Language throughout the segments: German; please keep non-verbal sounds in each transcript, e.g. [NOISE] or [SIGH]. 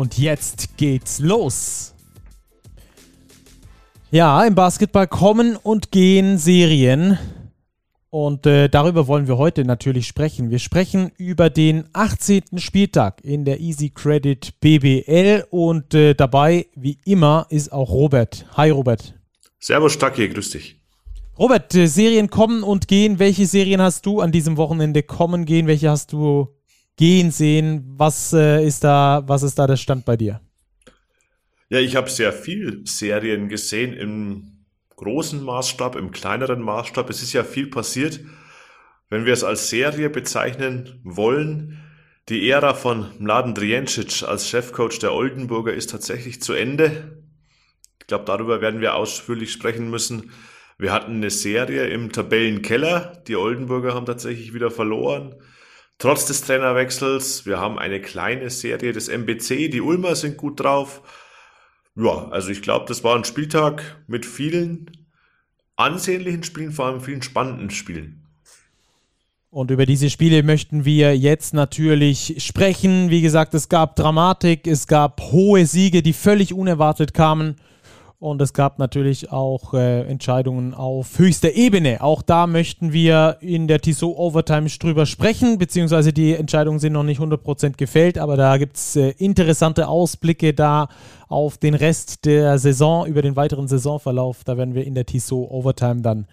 Und jetzt geht's los. Ja, im Basketball kommen und gehen Serien. Und äh, darüber wollen wir heute natürlich sprechen. Wir sprechen über den 18. Spieltag in der Easy Credit BBL. Und äh, dabei, wie immer, ist auch Robert. Hi, Robert. Servus, Stacki, grüß dich. Robert, äh, Serien kommen und gehen. Welche Serien hast du an diesem Wochenende kommen gehen? Welche hast du gehen sehen? Was äh, ist da, was ist da der Stand bei dir? Ja, ich habe sehr viel Serien gesehen im großen Maßstab, im kleineren Maßstab. Es ist ja viel passiert. Wenn wir es als Serie bezeichnen wollen, die Ära von Mladen Driencic als Chefcoach der Oldenburger ist tatsächlich zu Ende. Ich glaube, darüber werden wir ausführlich sprechen müssen. Wir hatten eine Serie im Tabellenkeller. Die Oldenburger haben tatsächlich wieder verloren. Trotz des Trainerwechsels, wir haben eine kleine Serie des MBC, die Ulmer sind gut drauf. Ja, also ich glaube, das war ein Spieltag mit vielen ansehnlichen Spielen, vor allem vielen spannenden Spielen. Und über diese Spiele möchten wir jetzt natürlich sprechen. Wie gesagt, es gab Dramatik, es gab hohe Siege, die völlig unerwartet kamen. Und es gab natürlich auch äh, Entscheidungen auf höchster Ebene. Auch da möchten wir in der Tissot Overtime drüber sprechen, beziehungsweise die Entscheidungen sind noch nicht 100% gefällt, aber da gibt es äh, interessante Ausblicke da auf den Rest der Saison, über den weiteren Saisonverlauf. Da werden wir in der Tissot Overtime dann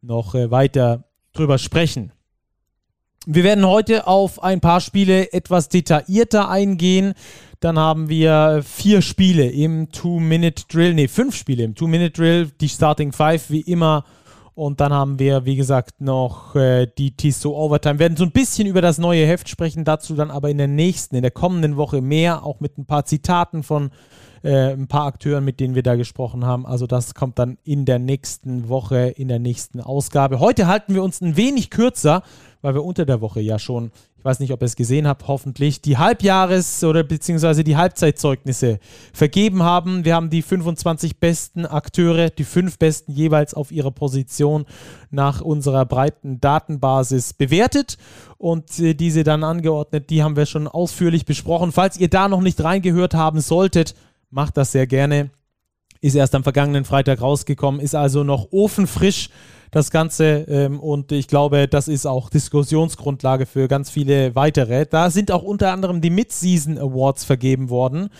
noch äh, weiter drüber sprechen. Wir werden heute auf ein paar Spiele etwas detaillierter eingehen. Dann haben wir vier Spiele im Two-Minute-Drill, nee, fünf Spiele im Two-Minute-Drill, die Starting Five wie immer. Und dann haben wir, wie gesagt, noch äh, die Tissot Overtime. Wir werden so ein bisschen über das neue Heft sprechen, dazu dann aber in der nächsten, in der kommenden Woche mehr, auch mit ein paar Zitaten von äh, ein paar Akteuren, mit denen wir da gesprochen haben. Also das kommt dann in der nächsten Woche, in der nächsten Ausgabe. Heute halten wir uns ein wenig kürzer, weil wir unter der Woche ja schon ich weiß nicht, ob ihr es gesehen habt, hoffentlich, die Halbjahres- oder beziehungsweise die Halbzeitzeugnisse vergeben haben. Wir haben die 25 besten Akteure, die fünf besten jeweils auf ihrer Position nach unserer breiten Datenbasis bewertet und äh, diese dann angeordnet. Die haben wir schon ausführlich besprochen. Falls ihr da noch nicht reingehört haben solltet, macht das sehr gerne. Ist erst am vergangenen Freitag rausgekommen, ist also noch ofenfrisch das Ganze. Ähm, und ich glaube, das ist auch Diskussionsgrundlage für ganz viele weitere. Da sind auch unter anderem die Mid-Season Awards vergeben worden.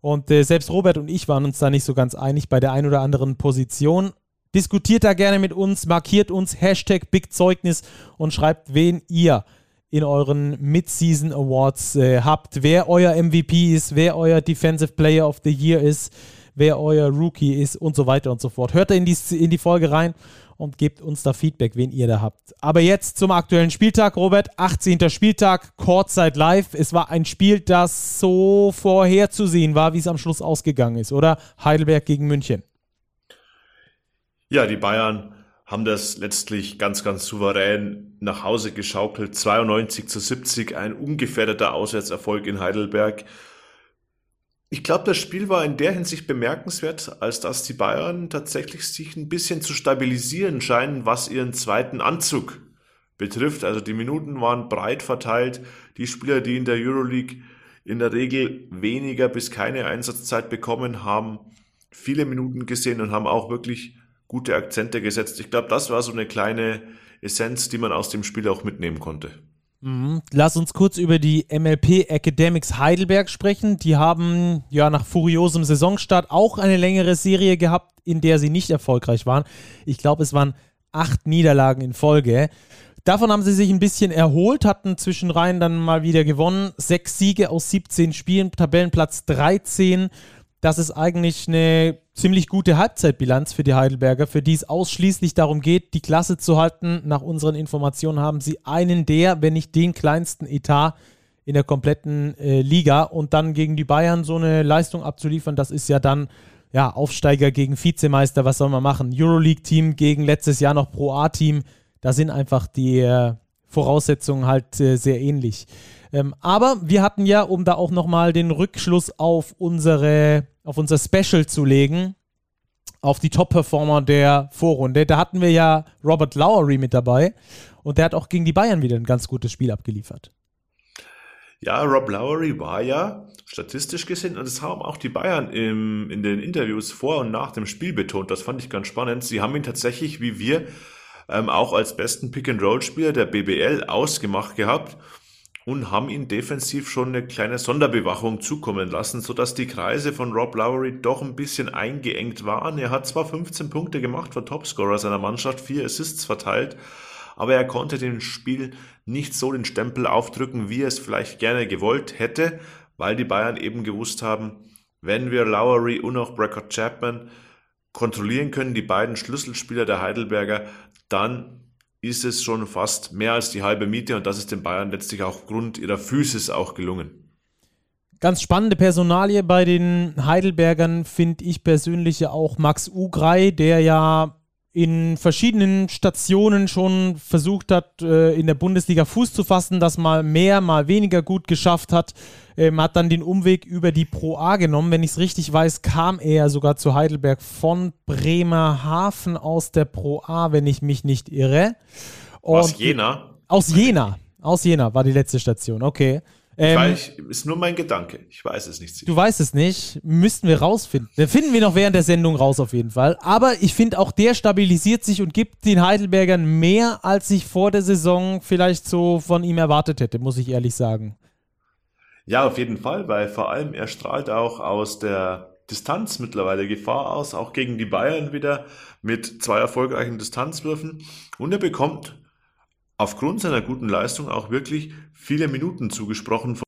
Und äh, selbst Robert und ich waren uns da nicht so ganz einig bei der ein oder anderen Position. Diskutiert da gerne mit uns, markiert uns Hashtag BigZeugnis und schreibt, wen ihr in euren Mid-Season Awards äh, habt, wer euer MVP ist, wer euer Defensive Player of the Year ist, wer euer Rookie ist und so weiter und so fort. Hört in die, in die Folge rein und gebt uns da Feedback, wen ihr da habt. Aber jetzt zum aktuellen Spieltag, Robert. 18. Spieltag, Courtside Live. Es war ein Spiel, das so vorherzusehen war, wie es am Schluss ausgegangen ist, oder? Heidelberg gegen München. Ja, die Bayern haben das letztlich ganz, ganz souverän nach Hause geschaukelt. 92 zu 70, ein ungefährdeter Auswärtserfolg in Heidelberg. Ich glaube, das Spiel war in der Hinsicht bemerkenswert, als dass die Bayern tatsächlich sich ein bisschen zu stabilisieren scheinen, was ihren zweiten Anzug betrifft. Also die Minuten waren breit verteilt. Die Spieler, die in der Euroleague in der Regel weniger bis keine Einsatzzeit bekommen, haben viele Minuten gesehen und haben auch wirklich gute Akzente gesetzt. Ich glaube, das war so eine kleine Essenz, die man aus dem Spiel auch mitnehmen konnte. Mhm. Lass uns kurz über die MLP Academics Heidelberg sprechen. Die haben ja nach furiosem Saisonstart auch eine längere Serie gehabt, in der sie nicht erfolgreich waren. Ich glaube, es waren acht Niederlagen in Folge. Davon haben sie sich ein bisschen erholt, hatten zwischenrein dann mal wieder gewonnen. Sechs Siege aus 17 Spielen, Tabellenplatz 13 das ist eigentlich eine ziemlich gute Halbzeitbilanz für die Heidelberger, für die es ausschließlich darum geht, die Klasse zu halten. Nach unseren Informationen haben sie einen der, wenn nicht den kleinsten Etat in der kompletten äh, Liga und dann gegen die Bayern so eine Leistung abzuliefern, das ist ja dann ja, Aufsteiger gegen Vizemeister, was soll man machen? Euroleague-Team gegen letztes Jahr noch Pro A-Team, da sind einfach die äh, Voraussetzungen halt äh, sehr ähnlich. Ähm, aber wir hatten ja, um da auch nochmal den Rückschluss auf unsere, auf unser Special zu legen, auf die Top-Performer der Vorrunde. Da hatten wir ja Robert Lowery mit dabei und der hat auch gegen die Bayern wieder ein ganz gutes Spiel abgeliefert. Ja, Rob Lowery war ja statistisch gesehen, und das haben auch die Bayern im, in den Interviews vor und nach dem Spiel betont, das fand ich ganz spannend. Sie haben ihn tatsächlich, wie wir, ähm, auch als besten Pick-and-Roll-Spieler der BBL ausgemacht gehabt und haben ihn defensiv schon eine kleine Sonderbewachung zukommen lassen, sodass die Kreise von Rob Lowery doch ein bisschen eingeengt waren. Er hat zwar 15 Punkte gemacht, war Topscorer seiner Mannschaft, vier Assists verteilt, aber er konnte dem Spiel nicht so den Stempel aufdrücken, wie er es vielleicht gerne gewollt hätte, weil die Bayern eben gewusst haben, wenn wir Lowery und auch Brackett Chapman kontrollieren können, die beiden Schlüsselspieler der Heidelberger, dann ist es schon fast mehr als die halbe Miete und das ist den Bayern letztlich auch aufgrund ihrer Physis auch gelungen. Ganz spannende Personalie bei den Heidelbergern finde ich persönlich ja auch Max Ugrei, der ja in verschiedenen Stationen schon versucht hat, äh, in der Bundesliga Fuß zu fassen, das mal mehr, mal weniger gut geschafft hat. Ähm, hat dann den Umweg über die Pro A genommen. Wenn ich es richtig weiß, kam er sogar zu Heidelberg von Bremerhaven aus der Pro A, wenn ich mich nicht irre. Und aus Jena? Aus Jena. Aus Jena war die letzte Station, okay. Ähm, ich, ist nur mein Gedanke. Ich weiß es nicht. Du weißt es nicht. Müssten wir rausfinden. Den finden wir noch während der Sendung raus auf jeden Fall. Aber ich finde auch der stabilisiert sich und gibt den Heidelbergern mehr, als ich vor der Saison vielleicht so von ihm erwartet hätte, muss ich ehrlich sagen. Ja, auf jeden Fall, weil vor allem er strahlt auch aus der Distanz mittlerweile Gefahr aus, auch gegen die Bayern wieder mit zwei erfolgreichen Distanzwürfen. Und er bekommt aufgrund seiner guten Leistung auch wirklich viele Minuten zugesprochen von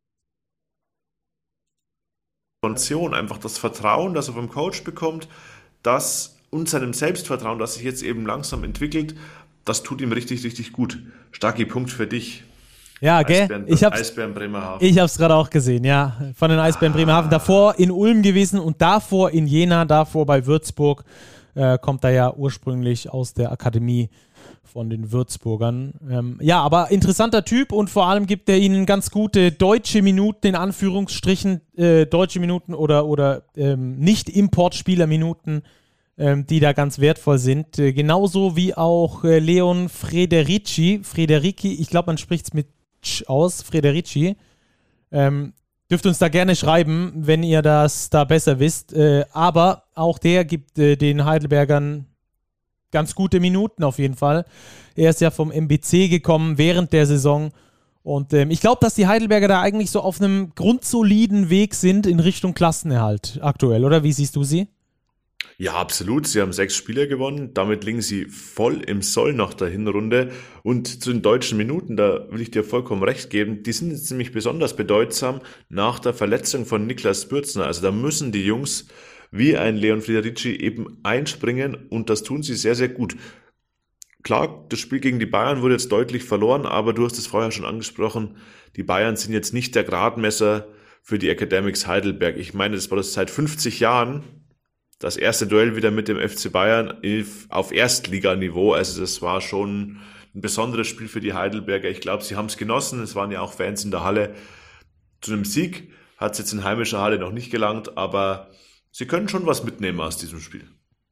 einfach das Vertrauen, das er vom Coach bekommt, das und seinem Selbstvertrauen, das sich jetzt eben langsam entwickelt, das tut ihm richtig, richtig gut. Starke Punkt für dich. Ja, gell? Eisbären, ich hab's, Eisbären Bremerhaven. Ich hab's gerade auch gesehen, ja. Von den Eisbären ah. Bremerhaven. Davor in Ulm gewesen und davor in Jena, davor bei Würzburg. Äh, kommt er ja ursprünglich aus der Akademie von den Würzburgern. Ähm, ja, aber interessanter Typ und vor allem gibt er ihnen ganz gute deutsche Minuten, in Anführungsstrichen, äh, deutsche Minuten oder, oder ähm, Nicht-Importspieler-Minuten, ähm, die da ganz wertvoll sind. Äh, genauso wie auch äh, Leon Frederici. Frederici, ich glaube, man spricht es mit Ch aus, Frederici. Ähm, dürft uns da gerne schreiben, wenn ihr das da besser wisst. Äh, aber auch der gibt äh, den Heidelbergern ganz gute Minuten auf jeden Fall. Er ist ja vom MBC gekommen während der Saison. Und ähm, ich glaube, dass die Heidelberger da eigentlich so auf einem grundsoliden Weg sind in Richtung Klassenerhalt aktuell, oder? Wie siehst du sie? Ja, absolut. Sie haben sechs Spiele gewonnen. Damit liegen sie voll im Soll nach der Hinrunde. Und zu den deutschen Minuten, da will ich dir vollkommen recht geben, die sind jetzt nämlich besonders bedeutsam nach der Verletzung von Niklas Bürzner. Also da müssen die Jungs wie ein Leon Federici eben einspringen und das tun sie sehr, sehr gut. Klar, das Spiel gegen die Bayern wurde jetzt deutlich verloren, aber du hast es vorher schon angesprochen, die Bayern sind jetzt nicht der Gradmesser für die Academics Heidelberg. Ich meine, das war das seit 50 Jahren das erste Duell wieder mit dem FC Bayern auf Erstliganiveau. Also das war schon ein besonderes Spiel für die Heidelberger. Ich glaube, sie haben es genossen. Es waren ja auch Fans in der Halle. Zu einem Sieg hat es jetzt in heimischer Halle noch nicht gelangt, aber Sie können schon was mitnehmen aus diesem Spiel.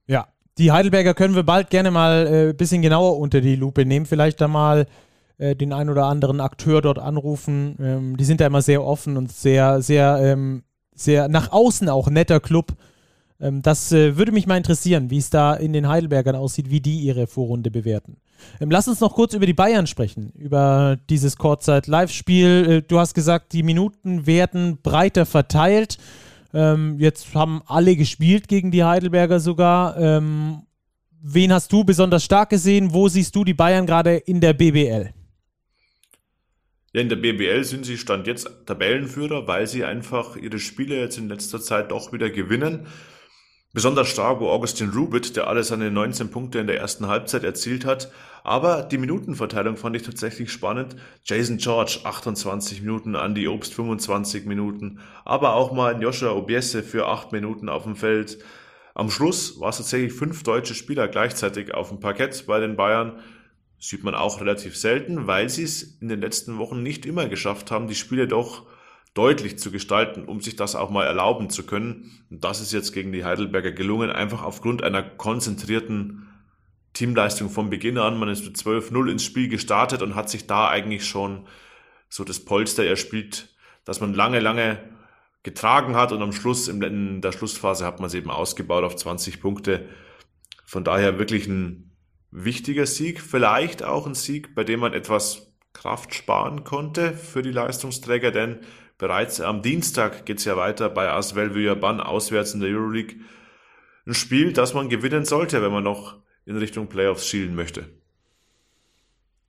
Ja, die Heidelberger können wir bald gerne mal ein äh, bisschen genauer unter die Lupe nehmen. Vielleicht da mal äh, den ein oder anderen Akteur dort anrufen. Ähm, die sind da immer sehr offen und sehr, sehr, ähm, sehr nach außen auch netter Club. Ähm, das äh, würde mich mal interessieren, wie es da in den Heidelbergern aussieht, wie die ihre Vorrunde bewerten. Ähm, lass uns noch kurz über die Bayern sprechen, über dieses Kurzzeit-Live-Spiel. Äh, du hast gesagt, die Minuten werden breiter verteilt. Ähm, jetzt haben alle gespielt gegen die Heidelberger sogar. Ähm, wen hast du besonders stark gesehen? Wo siehst du die Bayern gerade in der BBL? Ja, in der BBL sind sie Stand jetzt Tabellenführer, weil sie einfach ihre Spiele jetzt in letzter Zeit doch wieder gewinnen. Besonders stark war Augustin Rubit, der alle seine 19 Punkte in der ersten Halbzeit erzielt hat. Aber die Minutenverteilung fand ich tatsächlich spannend. Jason George 28 Minuten, Andy Obst 25 Minuten, aber auch mal Joshua Obiese für 8 Minuten auf dem Feld. Am Schluss war es tatsächlich fünf deutsche Spieler gleichzeitig auf dem Parkett bei den Bayern. Sieht man auch relativ selten, weil sie es in den letzten Wochen nicht immer geschafft haben, die Spiele doch deutlich zu gestalten, um sich das auch mal erlauben zu können. Und das ist jetzt gegen die Heidelberger gelungen, einfach aufgrund einer konzentrierten Teamleistung von Beginn an. Man ist mit 12-0 ins Spiel gestartet und hat sich da eigentlich schon so das Polster erspielt, dass man lange, lange getragen hat und am Schluss, in der Schlussphase hat man es eben ausgebaut auf 20 Punkte. Von daher wirklich ein wichtiger Sieg, vielleicht auch ein Sieg, bei dem man etwas Kraft sparen konnte für die Leistungsträger, denn Bereits am Dienstag geht es ja weiter bei Asvel Bann auswärts in der Euroleague. Ein Spiel, das man gewinnen sollte, wenn man noch in Richtung Playoffs schielen möchte.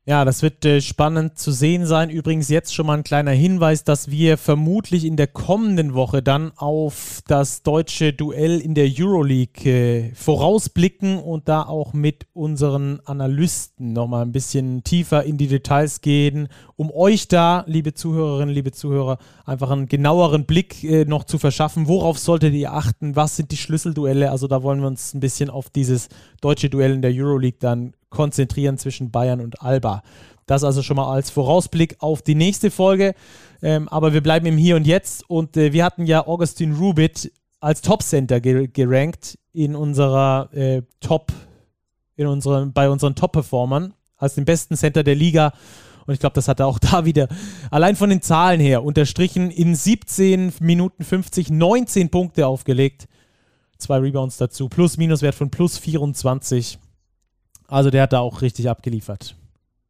Ja, das wird äh, spannend zu sehen sein. Übrigens jetzt schon mal ein kleiner Hinweis, dass wir vermutlich in der kommenden Woche dann auf das deutsche Duell in der Euroleague äh, vorausblicken und da auch mit unseren Analysten nochmal ein bisschen tiefer in die Details gehen, um euch da, liebe Zuhörerinnen, liebe Zuhörer, einfach einen genaueren Blick äh, noch zu verschaffen. Worauf solltet ihr achten? Was sind die Schlüsselduelle? Also da wollen wir uns ein bisschen auf dieses deutsche Duell in der Euroleague dann konzentrieren zwischen Bayern und Alba. Das also schon mal als Vorausblick auf die nächste Folge. Ähm, aber wir bleiben im Hier und Jetzt. Und äh, wir hatten ja Augustin Rubit als Top-Center ge gerankt in unserer äh, Top, in unseren, bei unseren Top-Performern, als den besten Center der Liga. Und ich glaube, das hat er auch [LAUGHS] da wieder allein von den Zahlen her unterstrichen in 17 Minuten 50 19 Punkte aufgelegt. Zwei Rebounds dazu, Plus-Minus-Wert von plus 24. Also der hat da auch richtig abgeliefert.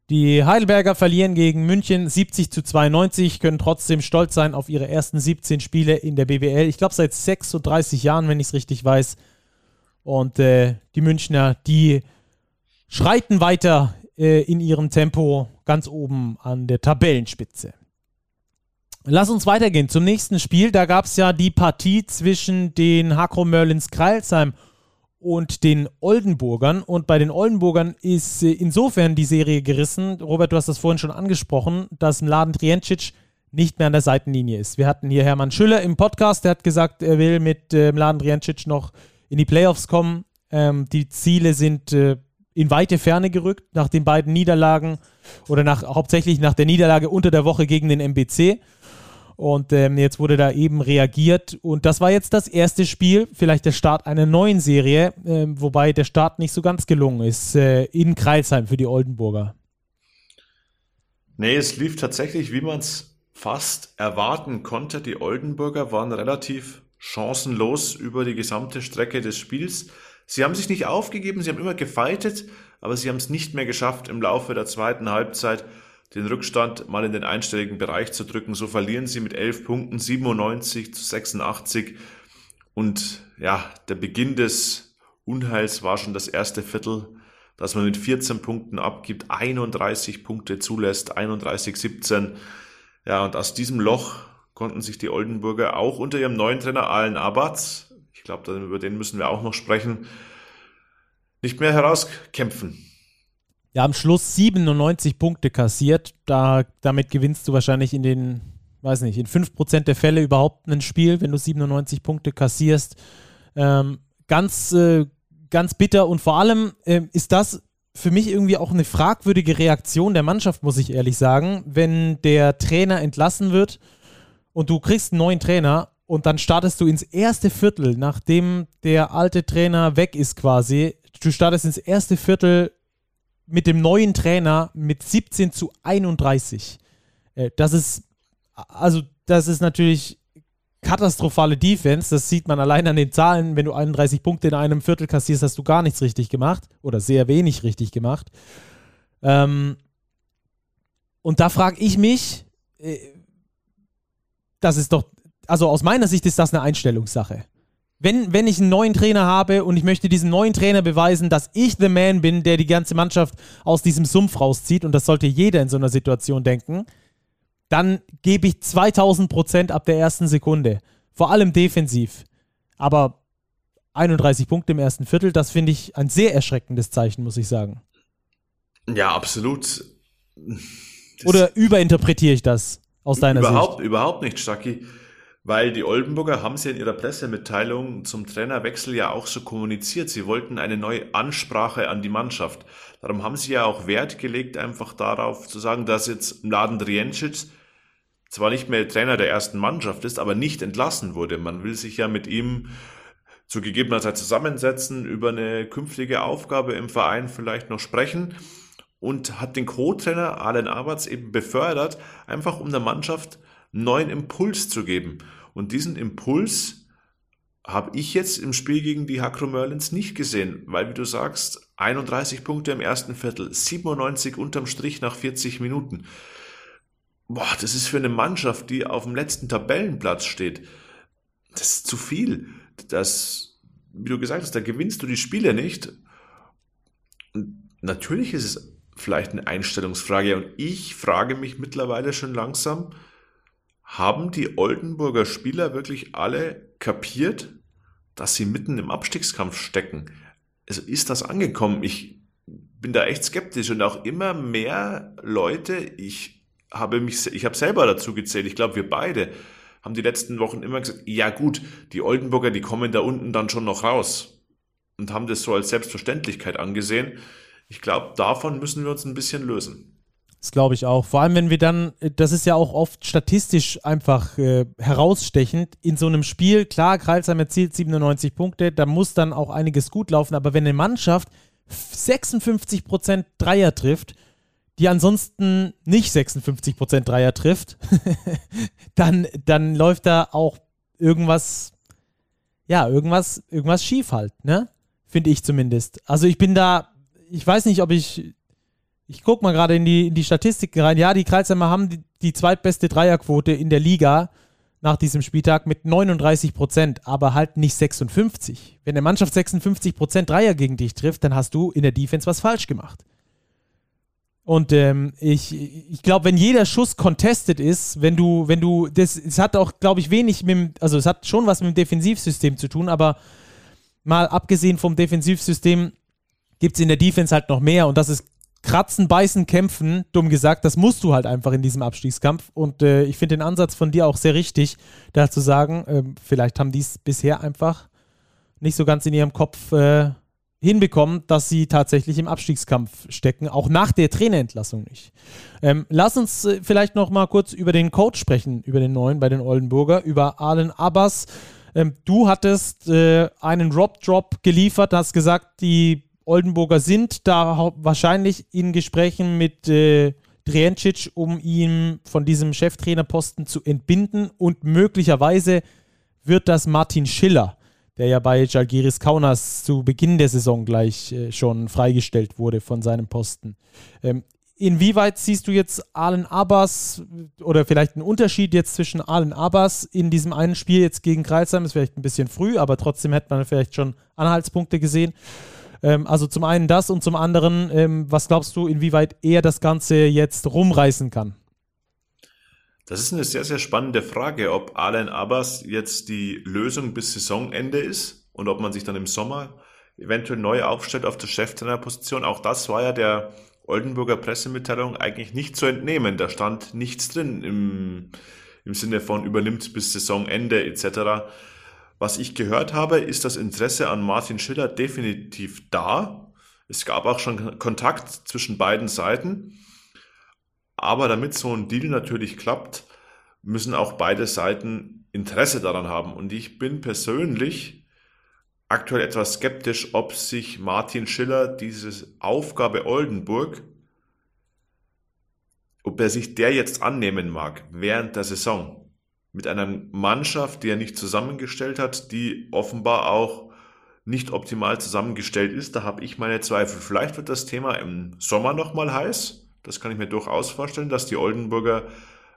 Die Heidelberger verlieren gegen München 70 zu 92, können trotzdem stolz sein auf ihre ersten 17 Spiele in der BBL. Ich glaube seit 36 Jahren, wenn ich es richtig weiß. Und äh, die Münchner, die schreiten weiter äh, in ihrem Tempo ganz oben an der Tabellenspitze. Lass uns weitergehen zum nächsten Spiel. Da gab es ja die Partie zwischen den Hakro Merlins Kreilsheim und den Oldenburgern. Und bei den Oldenburgern ist äh, insofern die Serie gerissen. Robert, du hast das vorhin schon angesprochen, dass ein Laden Triencic nicht mehr an der Seitenlinie ist. Wir hatten hier Hermann Schüller im Podcast, der hat gesagt, er will mit äh, Laden Triencic noch in die Playoffs kommen. Ähm, die Ziele sind äh, in weite Ferne gerückt nach den beiden Niederlagen oder nach, hauptsächlich nach der Niederlage unter der Woche gegen den MBC. Und ähm, jetzt wurde da eben reagiert. Und das war jetzt das erste Spiel, vielleicht der Start einer neuen Serie, äh, wobei der Start nicht so ganz gelungen ist, äh, in Kreilsheim für die Oldenburger. Nee, es lief tatsächlich, wie man es fast erwarten konnte. Die Oldenburger waren relativ chancenlos über die gesamte Strecke des Spiels. Sie haben sich nicht aufgegeben, sie haben immer gefeitet, aber sie haben es nicht mehr geschafft, im Laufe der zweiten Halbzeit den Rückstand mal in den einstelligen Bereich zu drücken. So verlieren sie mit 11 Punkten 97 zu 86. Und ja, der Beginn des Unheils war schon das erste Viertel, dass man mit 14 Punkten abgibt, 31 Punkte zulässt, 31-17. Ja, und aus diesem Loch konnten sich die Oldenburger auch unter ihrem neuen Trainer Alan Abatz, ich glaube, über den müssen wir auch noch sprechen, nicht mehr herauskämpfen. Ja, am Schluss 97 Punkte kassiert. Da, damit gewinnst du wahrscheinlich in den, weiß nicht, in 5% der Fälle überhaupt ein Spiel, wenn du 97 Punkte kassierst. Ähm, ganz, äh, ganz bitter und vor allem äh, ist das für mich irgendwie auch eine fragwürdige Reaktion der Mannschaft, muss ich ehrlich sagen, wenn der Trainer entlassen wird und du kriegst einen neuen Trainer und dann startest du ins erste Viertel, nachdem der alte Trainer weg ist quasi. Du startest ins erste Viertel mit dem neuen Trainer mit 17 zu 31. Äh, das ist, also, das ist natürlich katastrophale Defense. Das sieht man allein an den Zahlen. Wenn du 31 Punkte in einem Viertel kassierst, hast du gar nichts richtig gemacht oder sehr wenig richtig gemacht. Ähm, und da frage ich mich, äh, das ist doch, also aus meiner Sicht ist das eine Einstellungssache wenn, wenn ich einen neuen Trainer habe und ich möchte diesem neuen Trainer beweisen, dass ich the man bin, der die ganze Mannschaft aus diesem Sumpf rauszieht, und das sollte jeder in so einer Situation denken, dann gebe ich 2000 Prozent ab der ersten Sekunde. Vor allem defensiv. Aber 31 Punkte im ersten Viertel. Das finde ich ein sehr erschreckendes Zeichen, muss ich sagen. Ja, absolut. Das Oder überinterpretiere ich das aus deiner überhaupt, Sicht? Überhaupt nicht, Stacki. Weil die Oldenburger haben sie in ihrer Pressemitteilung zum Trainerwechsel ja auch so kommuniziert. Sie wollten eine neue Ansprache an die Mannschaft. Darum haben sie ja auch Wert gelegt, einfach darauf zu sagen, dass jetzt Mladen Driencic zwar nicht mehr Trainer der ersten Mannschaft ist, aber nicht entlassen wurde. Man will sich ja mit ihm zu gegebener Zeit zusammensetzen, über eine künftige Aufgabe im Verein vielleicht noch sprechen und hat den Co-Trainer Allen Aberts eben befördert, einfach um der Mannschaft neuen Impuls zu geben. Und diesen Impuls habe ich jetzt im Spiel gegen die Hakro Merlins nicht gesehen, weil, wie du sagst, 31 Punkte im ersten Viertel, 97 unterm Strich nach 40 Minuten. Boah, das ist für eine Mannschaft, die auf dem letzten Tabellenplatz steht, das ist zu viel. Das, wie du gesagt hast, da gewinnst du die Spiele nicht. Und natürlich ist es vielleicht eine Einstellungsfrage. Und ich frage mich mittlerweile schon langsam, haben die Oldenburger Spieler wirklich alle kapiert, dass sie mitten im Abstiegskampf stecken? Also ist das angekommen? Ich bin da echt skeptisch und auch immer mehr Leute, ich habe mich, ich habe selber dazu gezählt, ich glaube wir beide, haben die letzten Wochen immer gesagt, ja gut, die Oldenburger, die kommen da unten dann schon noch raus und haben das so als Selbstverständlichkeit angesehen. Ich glaube, davon müssen wir uns ein bisschen lösen. Das glaube ich auch. Vor allem, wenn wir dann, das ist ja auch oft statistisch einfach äh, herausstechend, in so einem Spiel, klar, Kreilsheim erzielt 97 Punkte, da muss dann auch einiges gut laufen, aber wenn eine Mannschaft 56% Dreier trifft, die ansonsten nicht 56% Dreier trifft, [LAUGHS] dann, dann läuft da auch irgendwas, ja, irgendwas, irgendwas schief halt, ne? Finde ich zumindest. Also ich bin da, ich weiß nicht, ob ich ich gucke mal gerade in die, in die Statistiken rein. Ja, die Kreisheimer haben die, die zweitbeste Dreierquote in der Liga nach diesem Spieltag mit 39 Prozent, aber halt nicht 56. Wenn eine Mannschaft 56 Prozent Dreier gegen dich trifft, dann hast du in der Defense was falsch gemacht. Und ähm, ich, ich glaube, wenn jeder Schuss contested ist, wenn du, wenn du, das, es hat auch, glaube ich, wenig mit dem, also es hat schon was mit dem Defensivsystem zu tun, aber mal abgesehen vom Defensivsystem gibt es in der Defense halt noch mehr und das ist kratzen, beißen, kämpfen, dumm gesagt, das musst du halt einfach in diesem Abstiegskampf. Und äh, ich finde den Ansatz von dir auch sehr richtig, da zu sagen, äh, vielleicht haben die es bisher einfach nicht so ganz in ihrem Kopf äh, hinbekommen, dass sie tatsächlich im Abstiegskampf stecken, auch nach der Trainerentlassung nicht. Ähm, lass uns äh, vielleicht noch mal kurz über den Coach sprechen, über den neuen bei den Oldenburger, über Arlen Abbas. Ähm, du hattest äh, einen Rob-Drop geliefert, hast gesagt, die Oldenburger sind da wahrscheinlich in Gesprächen mit äh, Driencic, um ihn von diesem Cheftrainerposten zu entbinden und möglicherweise wird das Martin Schiller, der ja bei Jalgiris Kaunas zu Beginn der Saison gleich äh, schon freigestellt wurde von seinem Posten. Ähm, inwieweit siehst du jetzt Allen Abbas oder vielleicht einen Unterschied jetzt zwischen Allen Abbas in diesem einen Spiel jetzt gegen Kreilsheim? Ist vielleicht ein bisschen früh, aber trotzdem hätte man vielleicht schon Anhaltspunkte gesehen. Ähm, also zum einen das und zum anderen, ähm, was glaubst du, inwieweit er das Ganze jetzt rumreißen kann? Das ist eine sehr, sehr spannende Frage, ob Alain Abbas jetzt die Lösung bis Saisonende ist und ob man sich dann im Sommer eventuell neu aufstellt auf der Cheftrainerposition. Auch das war ja der Oldenburger Pressemitteilung eigentlich nicht zu entnehmen. Da stand nichts drin im, im Sinne von übernimmt bis Saisonende etc. Was ich gehört habe, ist das Interesse an Martin Schiller definitiv da. Es gab auch schon Kontakt zwischen beiden Seiten. Aber damit so ein Deal natürlich klappt, müssen auch beide Seiten Interesse daran haben. Und ich bin persönlich aktuell etwas skeptisch, ob sich Martin Schiller diese Aufgabe Oldenburg, ob er sich der jetzt annehmen mag während der Saison mit einer Mannschaft, die er nicht zusammengestellt hat, die offenbar auch nicht optimal zusammengestellt ist. Da habe ich meine Zweifel. Vielleicht wird das Thema im Sommer nochmal heiß. Das kann ich mir durchaus vorstellen, dass die Oldenburger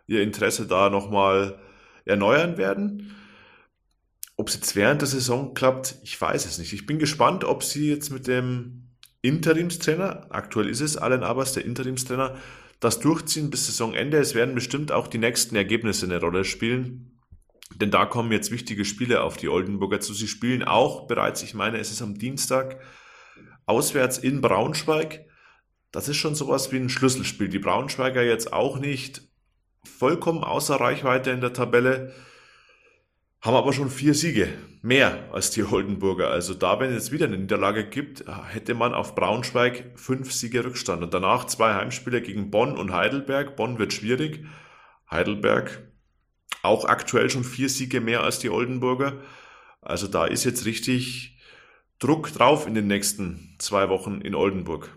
ihr Interesse da nochmal erneuern werden. Ob es jetzt während der Saison klappt, ich weiß es nicht. Ich bin gespannt, ob sie jetzt mit dem Interimstrainer, aktuell ist es Allen Abers, der Interimstrainer, das durchziehen bis Saisonende. Es werden bestimmt auch die nächsten Ergebnisse eine Rolle spielen. Denn da kommen jetzt wichtige Spiele auf die Oldenburger zu. Sie spielen auch bereits, ich meine, es ist am Dienstag, auswärts in Braunschweig. Das ist schon sowas wie ein Schlüsselspiel. Die Braunschweiger jetzt auch nicht vollkommen außer Reichweite in der Tabelle, haben aber schon vier Siege, mehr als die Oldenburger. Also da, wenn es wieder eine Niederlage gibt, hätte man auf Braunschweig fünf Siege Rückstand und danach zwei Heimspiele gegen Bonn und Heidelberg. Bonn wird schwierig. Heidelberg auch aktuell schon vier Siege mehr als die Oldenburger. Also da ist jetzt richtig Druck drauf in den nächsten zwei Wochen in Oldenburg.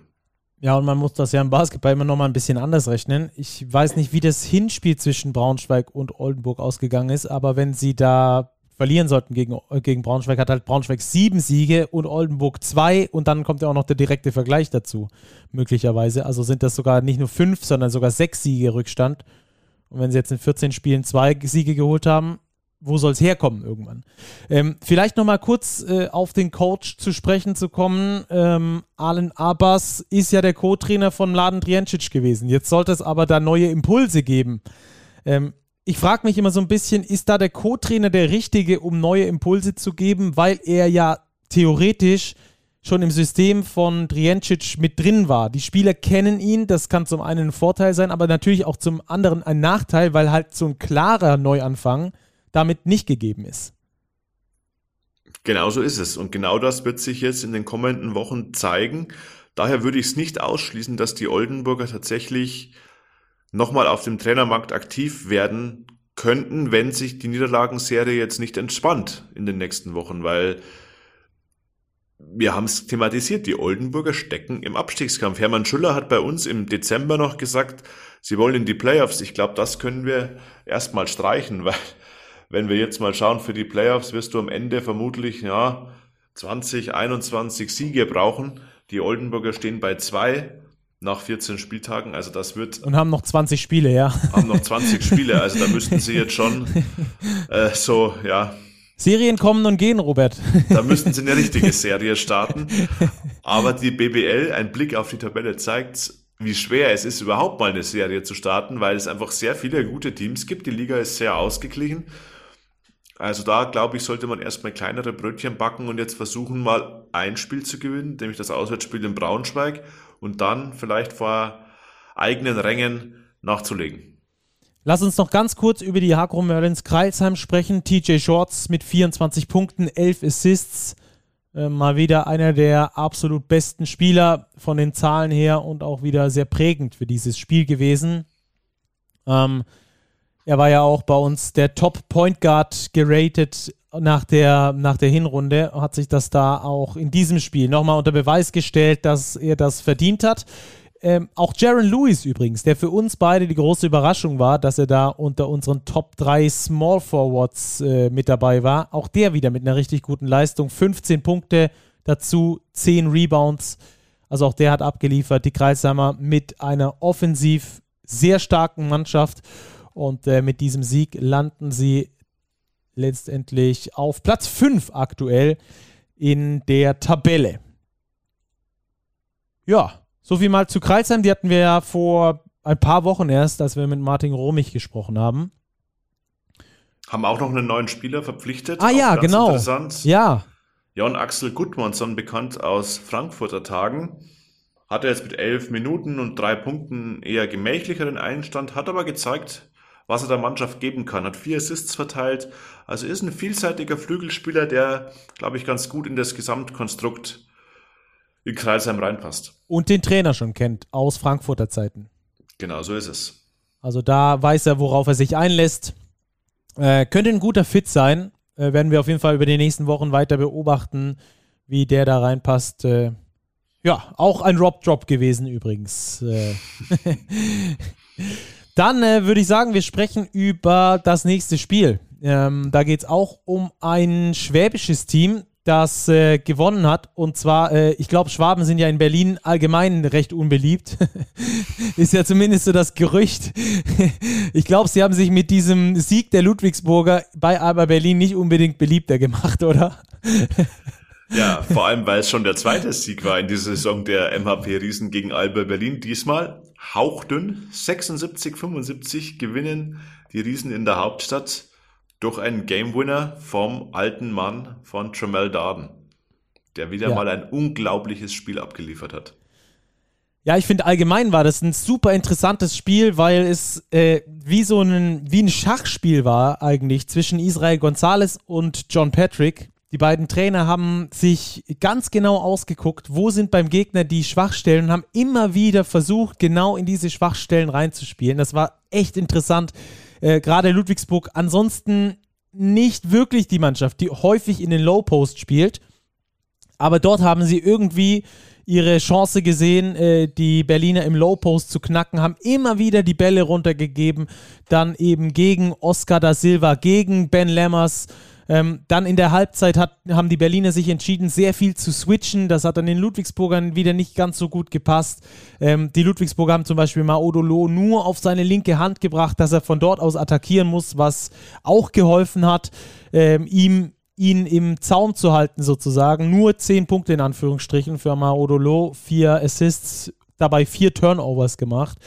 Ja, und man muss das ja im Basketball immer noch mal ein bisschen anders rechnen. Ich weiß nicht, wie das Hinspiel zwischen Braunschweig und Oldenburg ausgegangen ist, aber wenn sie da verlieren sollten gegen, äh, gegen Braunschweig, hat halt Braunschweig sieben Siege und Oldenburg zwei und dann kommt ja auch noch der direkte Vergleich dazu, möglicherweise. Also sind das sogar nicht nur fünf, sondern sogar sechs Siege Rückstand. Und wenn sie jetzt in 14 Spielen zwei Siege geholt haben, wo soll es herkommen irgendwann? Ähm, vielleicht nochmal kurz äh, auf den Coach zu sprechen zu kommen. Ähm, Alan Abbas ist ja der Co-Trainer von Mladen Triancic gewesen. Jetzt sollte es aber da neue Impulse geben. Ähm, ich frage mich immer so ein bisschen, ist da der Co-Trainer der Richtige, um neue Impulse zu geben, weil er ja theoretisch schon im System von Driencic mit drin war. Die Spieler kennen ihn, das kann zum einen ein Vorteil sein, aber natürlich auch zum anderen ein Nachteil, weil halt so ein klarer Neuanfang damit nicht gegeben ist. Genau so ist es. Und genau das wird sich jetzt in den kommenden Wochen zeigen. Daher würde ich es nicht ausschließen, dass die Oldenburger tatsächlich nochmal auf dem Trainermarkt aktiv werden könnten, wenn sich die Niederlagenserie jetzt nicht entspannt in den nächsten Wochen, weil wir haben es thematisiert, die Oldenburger stecken im Abstiegskampf. Hermann Schüller hat bei uns im Dezember noch gesagt, sie wollen in die Playoffs. Ich glaube, das können wir erstmal streichen, [LAUGHS] weil wenn wir jetzt mal schauen für die Playoffs, wirst du am Ende vermutlich ja 20, 21 Siege brauchen. Die Oldenburger stehen bei zwei nach 14 Spieltagen. Also das wird. Und haben noch 20 Spiele, ja. Haben noch 20 [LAUGHS] Spiele. Also da müssten sie jetzt schon äh, so, ja, Serien kommen und gehen, Robert. Da müssten sie eine richtige [LAUGHS] Serie starten. Aber die BBL, ein Blick auf die Tabelle zeigt, wie schwer es ist, überhaupt mal eine Serie zu starten, weil es einfach sehr viele gute Teams gibt. Die Liga ist sehr ausgeglichen. Also da, glaube ich, sollte man erstmal kleinere Brötchen backen und jetzt versuchen, mal ein Spiel zu gewinnen, nämlich das Auswärtsspiel in Braunschweig und dann vielleicht vor eigenen Rängen nachzulegen. Lass uns noch ganz kurz über die Hagro Merlins Kreilsheim sprechen. TJ Shorts mit 24 Punkten, 11 Assists. Äh, mal wieder einer der absolut besten Spieler von den Zahlen her und auch wieder sehr prägend für dieses Spiel gewesen. Ähm, er war ja auch bei uns der Top Point Guard geratet nach der, nach der Hinrunde. Hat sich das da auch in diesem Spiel nochmal unter Beweis gestellt, dass er das verdient hat. Ähm, auch Jaron Lewis übrigens, der für uns beide die große Überraschung war, dass er da unter unseren Top 3 Small Forwards äh, mit dabei war. Auch der wieder mit einer richtig guten Leistung. 15 Punkte, dazu 10 Rebounds. Also auch der hat abgeliefert. Die Kreisheimer mit einer offensiv sehr starken Mannschaft. Und äh, mit diesem Sieg landen sie letztendlich auf Platz 5 aktuell in der Tabelle. Ja, so viel mal zu Kreisheim. Die hatten wir ja vor ein paar Wochen erst, als wir mit Martin Romich gesprochen haben. Haben auch noch einen neuen Spieler verpflichtet. Ah ja, genau. Interessant. Ja. Jon Axel Gudmundsson, bekannt aus Frankfurter Tagen, hatte jetzt mit elf Minuten und drei Punkten eher gemächlicheren Einstand, hat aber gezeigt, was er der Mannschaft geben kann. Hat vier Assists verteilt. Also ist ein vielseitiger Flügelspieler, der, glaube ich, ganz gut in das Gesamtkonstrukt in Kreisheim reinpasst. Und den Trainer schon kennt aus Frankfurter Zeiten. Genau, so ist es. Also da weiß er, worauf er sich einlässt. Äh, könnte ein guter Fit sein. Äh, werden wir auf jeden Fall über die nächsten Wochen weiter beobachten, wie der da reinpasst. Äh, ja, auch ein Rob-Drop gewesen übrigens. [LAUGHS] [LAUGHS] Dann äh, würde ich sagen, wir sprechen über das nächste Spiel. Ähm, da geht es auch um ein schwäbisches Team, das äh, gewonnen hat. Und zwar, äh, ich glaube, Schwaben sind ja in Berlin allgemein recht unbeliebt. [LAUGHS] Ist ja zumindest so das Gerücht. [LAUGHS] ich glaube, sie haben sich mit diesem Sieg der Ludwigsburger bei Alba Berlin nicht unbedingt beliebter gemacht, [LAUGHS] oder? ja, vor allem, weil es schon der zweite Sieg war in dieser Saison der MHP Riesen gegen Alba Berlin. Diesmal hauchdünn, 76, 75 gewinnen die Riesen in der Hauptstadt durch einen Game Winner vom alten Mann von Tremel Darden, der wieder ja. mal ein unglaubliches Spiel abgeliefert hat. Ja, ich finde allgemein war das ein super interessantes Spiel, weil es äh, wie so ein, wie ein Schachspiel war eigentlich zwischen Israel Gonzalez und John Patrick. Die beiden Trainer haben sich ganz genau ausgeguckt, wo sind beim Gegner die Schwachstellen und haben immer wieder versucht, genau in diese Schwachstellen reinzuspielen. Das war echt interessant. Äh, Gerade Ludwigsburg ansonsten nicht wirklich die Mannschaft, die häufig in den Low Post spielt. Aber dort haben sie irgendwie ihre Chance gesehen, äh, die Berliner im Low Post zu knacken, haben immer wieder die Bälle runtergegeben, dann eben gegen Oscar da Silva, gegen Ben Lammers. Ähm, dann in der Halbzeit hat, haben die Berliner sich entschieden, sehr viel zu switchen. Das hat dann den Ludwigsburgern wieder nicht ganz so gut gepasst. Ähm, die Ludwigsburger haben zum Beispiel Maodolo nur auf seine linke Hand gebracht, dass er von dort aus attackieren muss, was auch geholfen hat, ähm, ihm ihn im Zaum zu halten, sozusagen. Nur 10 Punkte in Anführungsstrichen für Maodolo, vier Assists, dabei vier Turnovers gemacht.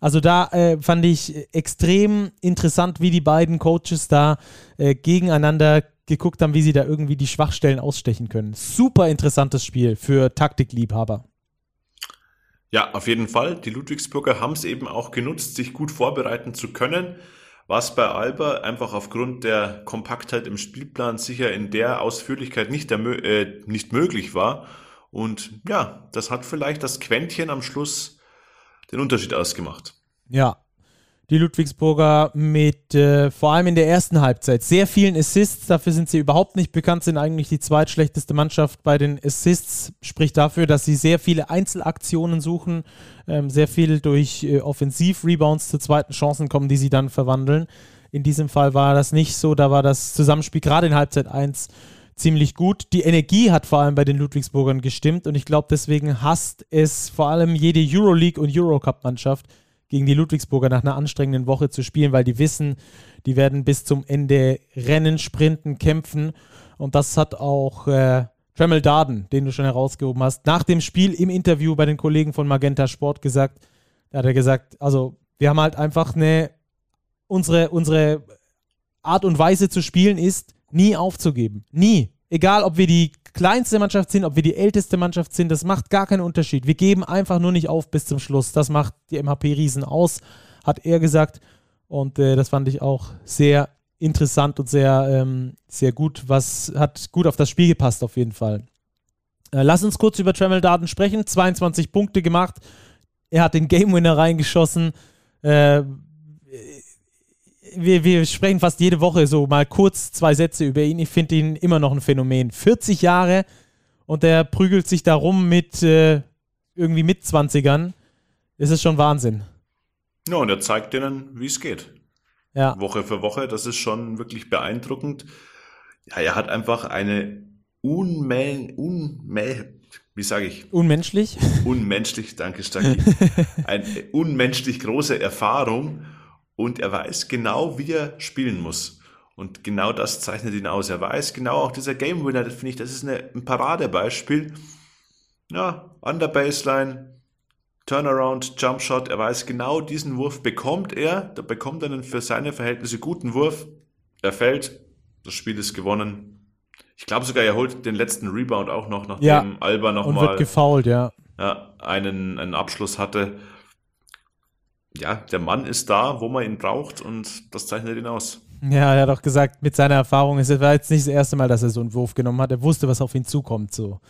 Also da äh, fand ich extrem interessant, wie die beiden Coaches da äh, gegeneinander geguckt haben, wie sie da irgendwie die Schwachstellen ausstechen können. Super interessantes Spiel für Taktikliebhaber. Ja, auf jeden Fall. Die Ludwigsburger haben es eben auch genutzt, sich gut vorbereiten zu können was bei Alba einfach aufgrund der Kompaktheit im Spielplan sicher in der Ausführlichkeit nicht, der, äh, nicht möglich war. Und ja, das hat vielleicht das Quäntchen am Schluss den Unterschied ausgemacht. Ja, die Ludwigsburger mit äh, vor allem in der ersten Halbzeit sehr vielen Assists. Dafür sind sie überhaupt nicht bekannt, sind eigentlich die zweitschlechteste Mannschaft bei den Assists. Spricht dafür, dass sie sehr viele Einzelaktionen suchen, ähm, sehr viel durch äh, Offensiv-Rebounds zu zweiten Chancen kommen, die sie dann verwandeln. In diesem Fall war das nicht so. Da war das Zusammenspiel gerade in Halbzeit 1 ziemlich gut. Die Energie hat vor allem bei den Ludwigsburgern gestimmt und ich glaube, deswegen hasst es vor allem jede Euroleague- und Eurocup-Mannschaft gegen die Ludwigsburger nach einer anstrengenden Woche zu spielen, weil die wissen, die werden bis zum Ende rennen, sprinten, kämpfen. Und das hat auch äh, Tremel Darden, den du schon herausgehoben hast, nach dem Spiel im Interview bei den Kollegen von Magenta Sport gesagt. Da hat er gesagt, also wir haben halt einfach eine, unsere, unsere Art und Weise zu spielen ist, nie aufzugeben. Nie. Egal, ob wir die kleinste Mannschaft sind, ob wir die älteste Mannschaft sind, das macht gar keinen Unterschied. Wir geben einfach nur nicht auf bis zum Schluss. Das macht die MHP-Riesen aus, hat er gesagt. Und äh, das fand ich auch sehr interessant und sehr, ähm, sehr gut. Was hat gut auf das Spiel gepasst, auf jeden Fall. Äh, lass uns kurz über Tremel Daten sprechen. 22 Punkte gemacht. Er hat den Game Winner reingeschossen. Äh, wir, wir sprechen fast jede Woche so mal kurz zwei Sätze über ihn. Ich finde ihn immer noch ein Phänomen. 40 Jahre und er prügelt sich darum mit äh, irgendwie mit 20ern. Das ist schon Wahnsinn. Ja, und er zeigt denen, wie es geht. Ja. Woche für Woche. Das ist schon wirklich beeindruckend. Ja, er hat einfach eine unmä unmä wie sage ich? Unmenschlich? Unmenschlich, danke Stacki. [LAUGHS] Eine unmenschlich große Erfahrung und er weiß genau, wie er spielen muss. Und genau das zeichnet ihn aus. Er weiß genau auch dieser Game Winner, das finde ich, das ist eine, ein Paradebeispiel. Ja, an der Baseline, Turnaround, Jump Shot, er weiß genau diesen Wurf bekommt er, da bekommt er einen für seine Verhältnisse guten Wurf. Er fällt, das Spiel ist gewonnen. Ich glaube sogar, er holt den letzten Rebound auch noch, nachdem ja, Alba nochmal. Und wird gefoult, ja. Ja, einen, einen Abschluss hatte ja, der Mann ist da, wo man ihn braucht und das zeichnet ihn aus. Ja, er hat auch gesagt, mit seiner Erfahrung, es war jetzt nicht das erste Mal, dass er so einen Wurf genommen hat. Er wusste, was auf ihn zukommt. So.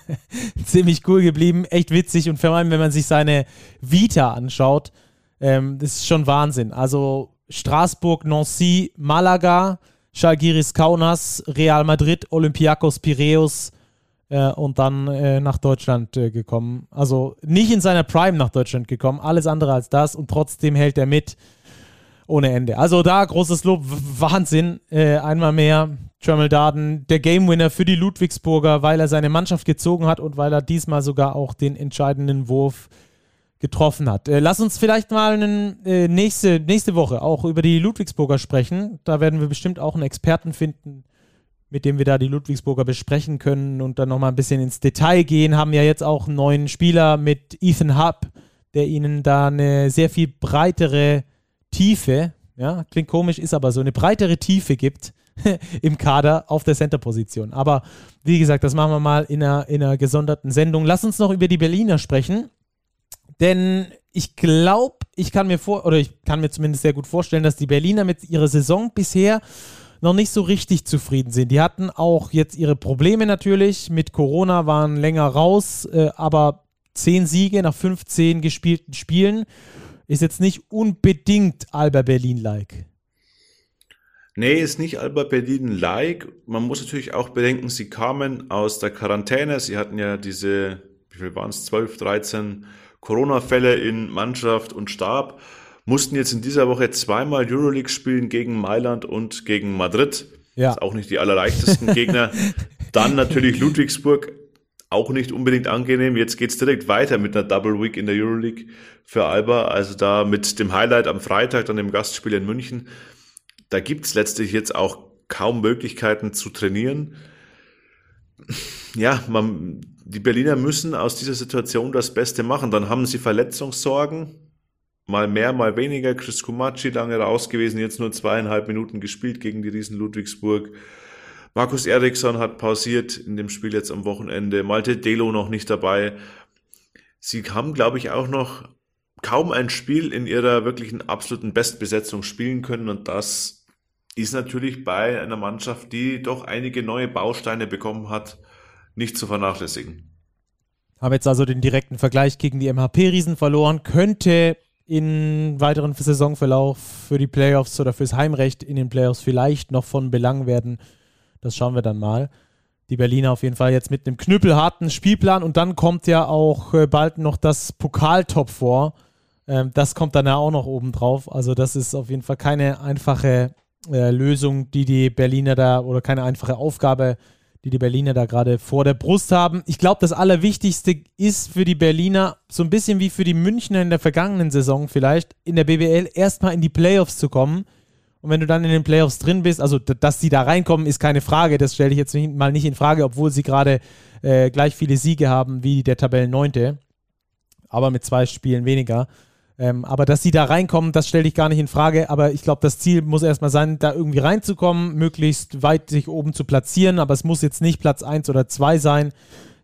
[LAUGHS] Ziemlich cool geblieben, echt witzig und vor allem, wenn man sich seine Vita anschaut, ähm, das ist schon Wahnsinn. Also Straßburg, Nancy, Malaga, Schalgiris Kaunas, Real Madrid, Olympiakos Piräus, äh, und dann äh, nach Deutschland äh, gekommen. Also nicht in seiner Prime nach Deutschland gekommen, alles andere als das und trotzdem hält er mit ohne Ende. Also da großes Lob, Wahnsinn. Äh, einmal mehr Tremel Darden, der Game Winner für die Ludwigsburger, weil er seine Mannschaft gezogen hat und weil er diesmal sogar auch den entscheidenden Wurf getroffen hat. Äh, lass uns vielleicht mal eine, äh, nächste, nächste Woche auch über die Ludwigsburger sprechen. Da werden wir bestimmt auch einen Experten finden, mit dem wir da die Ludwigsburger besprechen können und dann nochmal ein bisschen ins Detail gehen. Haben ja jetzt auch einen neuen Spieler mit Ethan Hub, der ihnen da eine sehr viel breitere Tiefe ja, klingt komisch, ist aber so, eine breitere Tiefe gibt [LAUGHS] im Kader auf der Center-Position. Aber wie gesagt, das machen wir mal in einer, in einer gesonderten Sendung. Lass uns noch über die Berliner sprechen. Denn ich glaube, ich kann mir vor, oder ich kann mir zumindest sehr gut vorstellen, dass die Berliner mit ihrer Saison bisher noch nicht so richtig zufrieden sind. Die hatten auch jetzt ihre Probleme natürlich. Mit Corona waren länger raus, äh, aber zehn Siege nach 15 gespielten Spielen ist jetzt nicht unbedingt Alba Berlin-like. Nee, ist nicht Alba Berlin-like. Man muss natürlich auch bedenken, sie kamen aus der Quarantäne. Sie hatten ja diese, wie viel waren es, 12, 13 Corona-Fälle in Mannschaft und Stab. Mussten jetzt in dieser Woche zweimal Euroleague spielen gegen Mailand und gegen Madrid. Ja. Ist auch nicht die allerleichtesten Gegner. Dann natürlich Ludwigsburg, auch nicht unbedingt angenehm. Jetzt geht's direkt weiter mit einer Double Week in der Euroleague für Alba. Also da mit dem Highlight am Freitag, dann dem Gastspiel in München. Da gibt's letztlich jetzt auch kaum Möglichkeiten zu trainieren. Ja, man, die Berliner müssen aus dieser Situation das Beste machen. Dann haben sie Verletzungssorgen. Mal mehr, mal weniger. Chris Kumachi lange raus gewesen, jetzt nur zweieinhalb Minuten gespielt gegen die Riesen Ludwigsburg. Markus Eriksson hat pausiert in dem Spiel jetzt am Wochenende. Malte Delo noch nicht dabei. Sie haben, glaube ich, auch noch kaum ein Spiel in ihrer wirklichen absoluten Bestbesetzung spielen können und das ist natürlich bei einer Mannschaft, die doch einige neue Bausteine bekommen hat, nicht zu vernachlässigen. Haben jetzt also den direkten Vergleich gegen die MHP-Riesen verloren, könnte in weiteren Saisonverlauf für die Playoffs oder fürs Heimrecht in den Playoffs vielleicht noch von Belang werden. Das schauen wir dann mal. Die Berliner auf jeden Fall jetzt mit einem knüppelharten Spielplan und dann kommt ja auch äh, bald noch das Pokaltop vor. Ähm, das kommt dann ja auch noch oben drauf. Also das ist auf jeden Fall keine einfache äh, Lösung, die die Berliner da oder keine einfache Aufgabe, die die Berliner da gerade vor der Brust haben. Ich glaube, das Allerwichtigste ist für die Berliner so ein bisschen wie für die Münchner in der vergangenen Saison vielleicht in der BBL erstmal in die Playoffs zu kommen und wenn du dann in den Playoffs drin bist, also dass sie da reinkommen, ist keine Frage. Das stelle ich jetzt mal nicht in Frage, obwohl sie gerade äh, gleich viele Siege haben wie der Tabellenneunte. Aber mit zwei Spielen weniger. Ähm, aber dass sie da reinkommen, das stelle ich gar nicht in Frage. Aber ich glaube, das Ziel muss erstmal sein, da irgendwie reinzukommen, möglichst weit sich oben zu platzieren. Aber es muss jetzt nicht Platz 1 oder 2 sein,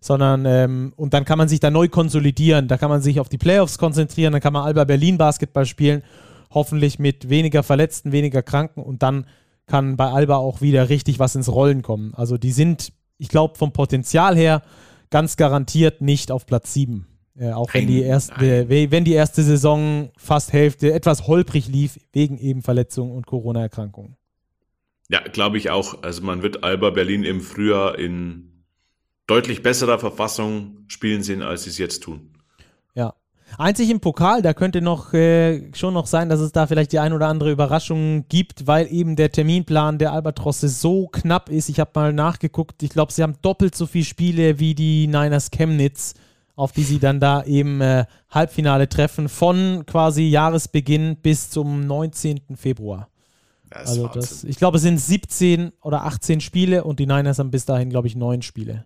sondern ähm, und dann kann man sich da neu konsolidieren. Da kann man sich auf die Playoffs konzentrieren, dann kann man Alba Berlin Basketball spielen hoffentlich mit weniger Verletzten, weniger Kranken und dann kann bei Alba auch wieder richtig was ins Rollen kommen. Also die sind, ich glaube, vom Potenzial her ganz garantiert nicht auf Platz 7. Äh, auch wenn die, erste, wenn die erste Saison fast Hälfte etwas holprig lief, wegen eben Verletzungen und Corona-Erkrankungen. Ja, glaube ich auch. Also man wird Alba Berlin im Frühjahr in deutlich besserer Verfassung spielen sehen, als sie es jetzt tun. Einzig im Pokal, da könnte noch äh, schon noch sein, dass es da vielleicht die ein oder andere Überraschung gibt, weil eben der Terminplan der Albatrosse so knapp ist. Ich habe mal nachgeguckt, ich glaube, sie haben doppelt so viele Spiele wie die Niners Chemnitz, auf die sie dann da eben äh, Halbfinale treffen, von quasi Jahresbeginn bis zum 19. Februar. Das also das, ich glaube, es sind 17 oder 18 Spiele und die Niners haben bis dahin, glaube ich, neun Spiele.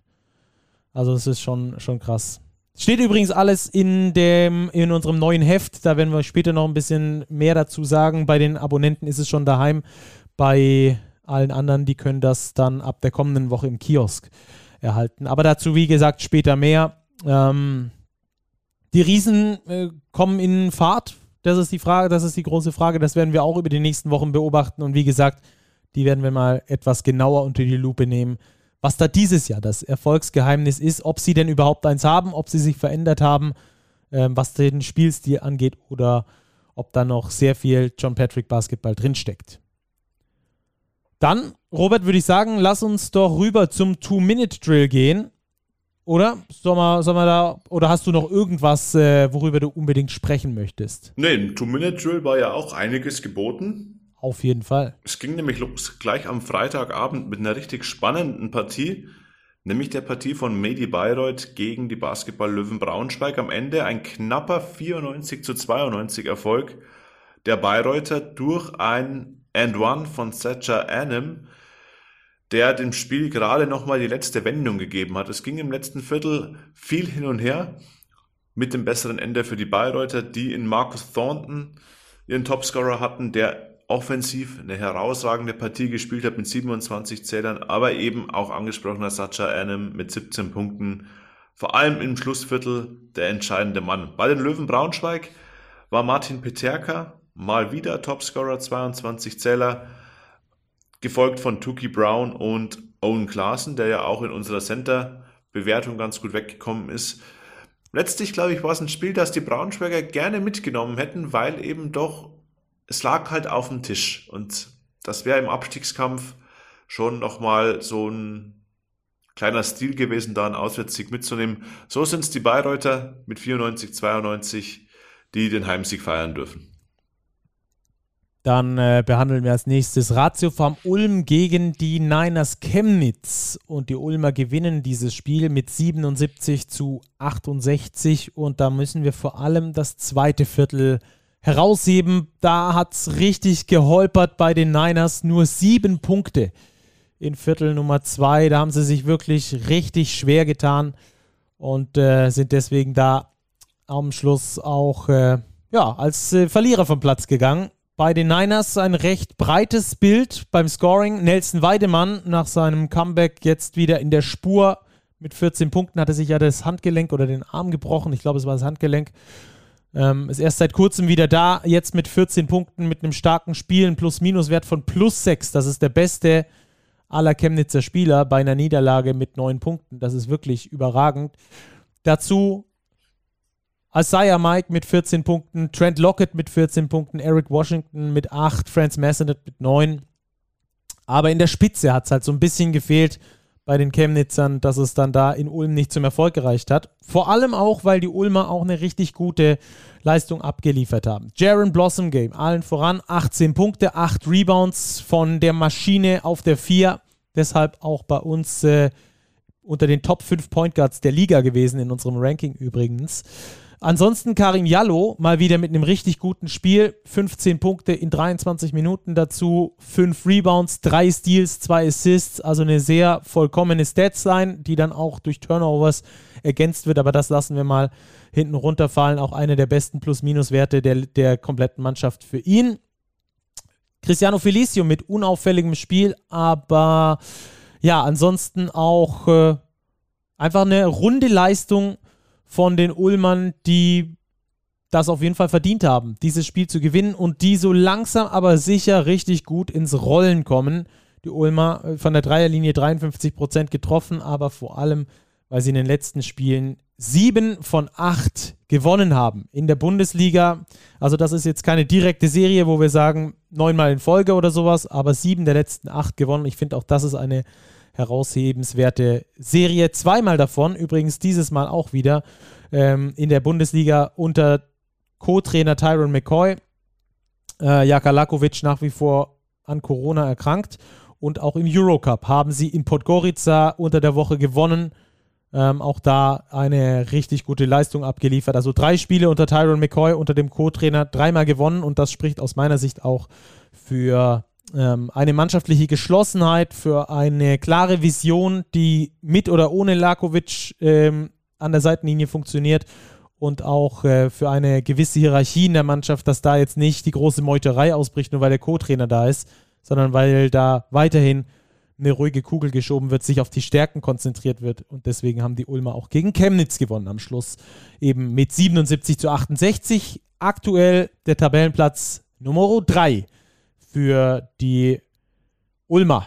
Also das ist schon, schon krass. Steht übrigens alles in, dem, in unserem neuen Heft. Da werden wir später noch ein bisschen mehr dazu sagen. Bei den Abonnenten ist es schon daheim. Bei allen anderen, die können das dann ab der kommenden Woche im Kiosk erhalten. Aber dazu, wie gesagt, später mehr. Ähm, die Riesen äh, kommen in Fahrt. Das ist die Frage, das ist die große Frage. Das werden wir auch über die nächsten Wochen beobachten. Und wie gesagt, die werden wir mal etwas genauer unter die Lupe nehmen was da dieses Jahr das Erfolgsgeheimnis ist, ob sie denn überhaupt eins haben, ob sie sich verändert haben, ähm, was den Spielstil angeht oder ob da noch sehr viel John Patrick Basketball drinsteckt. Dann, Robert, würde ich sagen, lass uns doch rüber zum Two-Minute-Drill gehen. Oder? Soll man, soll man da, oder hast du noch irgendwas, äh, worüber du unbedingt sprechen möchtest? Nee, im Two-Minute-Drill war ja auch einiges geboten. Auf jeden Fall. Es ging nämlich los gleich am Freitagabend mit einer richtig spannenden Partie, nämlich der Partie von Medi Bayreuth gegen die Basketball-Löwen Braunschweig. Am Ende ein knapper 94 zu 92 Erfolg der Bayreuther durch ein And One von Thatcher Annam, der dem Spiel gerade nochmal die letzte Wendung gegeben hat. Es ging im letzten Viertel viel hin und her mit dem besseren Ende für die Bayreuther, die in Marcus Thornton ihren Topscorer hatten, der offensiv eine herausragende Partie gespielt hat mit 27 Zählern, aber eben auch angesprochener Sacha Annam mit 17 Punkten. Vor allem im Schlussviertel der entscheidende Mann. Bei den Löwen Braunschweig war Martin Peterka mal wieder Topscorer, 22 Zähler, gefolgt von Tuki Brown und Owen Klaassen, der ja auch in unserer Center-Bewertung ganz gut weggekommen ist. Letztlich, glaube ich, war es ein Spiel, das die Braunschweiger gerne mitgenommen hätten, weil eben doch, es lag halt auf dem Tisch. Und das wäre im Abstiegskampf schon nochmal so ein kleiner Stil gewesen, da einen Auswärtssieg mitzunehmen. So sind es die Bayreuther mit 94, 92, die den Heimsieg feiern dürfen. Dann äh, behandeln wir als nächstes Ratio vom Ulm gegen die Niners Chemnitz. Und die Ulmer gewinnen dieses Spiel mit 77 zu 68. Und da müssen wir vor allem das zweite Viertel herausheben. Da hat es richtig geholpert bei den Niners. Nur sieben Punkte in Viertel Nummer zwei. Da haben sie sich wirklich richtig schwer getan und äh, sind deswegen da am Schluss auch äh, ja, als äh, Verlierer vom Platz gegangen bei den Niners ein recht breites Bild beim Scoring. Nelson Weidemann nach seinem Comeback jetzt wieder in der Spur. Mit 14 Punkten hatte sich ja das Handgelenk oder den Arm gebrochen. Ich glaube, es war das Handgelenk. Ähm, ist erst seit kurzem wieder da. Jetzt mit 14 Punkten, mit einem starken Spiel, ein Plus-Minus-Wert von plus 6. Das ist der beste aller Chemnitzer Spieler bei einer Niederlage mit 9 Punkten. Das ist wirklich überragend. Dazu Isaiah Mike mit 14 Punkten, Trent Lockett mit 14 Punkten, Eric Washington mit 8, Franz Massenet mit 9. Aber in der Spitze hat es halt so ein bisschen gefehlt bei den Chemnitzern, dass es dann da in Ulm nicht zum Erfolg gereicht hat. Vor allem auch, weil die Ulmer auch eine richtig gute Leistung abgeliefert haben. Jaron Blossom Game, allen voran 18 Punkte, 8 Rebounds von der Maschine auf der 4. Deshalb auch bei uns äh, unter den Top 5 Point Guards der Liga gewesen, in unserem Ranking übrigens. Ansonsten Karim Jallo mal wieder mit einem richtig guten Spiel. 15 Punkte in 23 Minuten dazu, 5 Rebounds, 3 Steals, 2 Assists. Also eine sehr vollkommene Statsline, die dann auch durch Turnovers ergänzt wird. Aber das lassen wir mal hinten runterfallen. Auch eine der besten Plus-Minus-Werte der, der kompletten Mannschaft für ihn. Cristiano Felicio mit unauffälligem Spiel, aber ja, ansonsten auch äh, einfach eine runde Leistung von den Ulmern, die das auf jeden Fall verdient haben, dieses Spiel zu gewinnen und die so langsam aber sicher richtig gut ins Rollen kommen. Die Ulmer äh, von der Dreierlinie 53 Prozent getroffen, aber vor allem, weil sie in den letzten Spielen sieben von acht gewonnen haben in der Bundesliga. Also das ist jetzt keine direkte Serie, wo wir sagen neunmal in Folge oder sowas, aber sieben der letzten acht gewonnen. Ich finde auch das ist eine heraushebenswerte Serie. Zweimal davon, übrigens dieses Mal auch wieder ähm, in der Bundesliga unter Co-Trainer Tyron McCoy. Äh, Jaka Lakovic nach wie vor an Corona erkrankt. Und auch im Eurocup haben sie in Podgorica unter der Woche gewonnen. Ähm, auch da eine richtig gute Leistung abgeliefert. Also drei Spiele unter Tyron McCoy, unter dem Co-Trainer, dreimal gewonnen. Und das spricht aus meiner Sicht auch für ähm, eine mannschaftliche Geschlossenheit, für eine klare Vision, die mit oder ohne Lakovic ähm, an der Seitenlinie funktioniert und auch äh, für eine gewisse Hierarchie in der Mannschaft, dass da jetzt nicht die große Meuterei ausbricht, nur weil der Co-Trainer da ist, sondern weil da weiterhin eine ruhige Kugel geschoben wird, sich auf die Stärken konzentriert wird. Und deswegen haben die Ulmer auch gegen Chemnitz gewonnen am Schluss. Eben mit 77 zu 68. Aktuell der Tabellenplatz Nummer 3 für die Ulmer.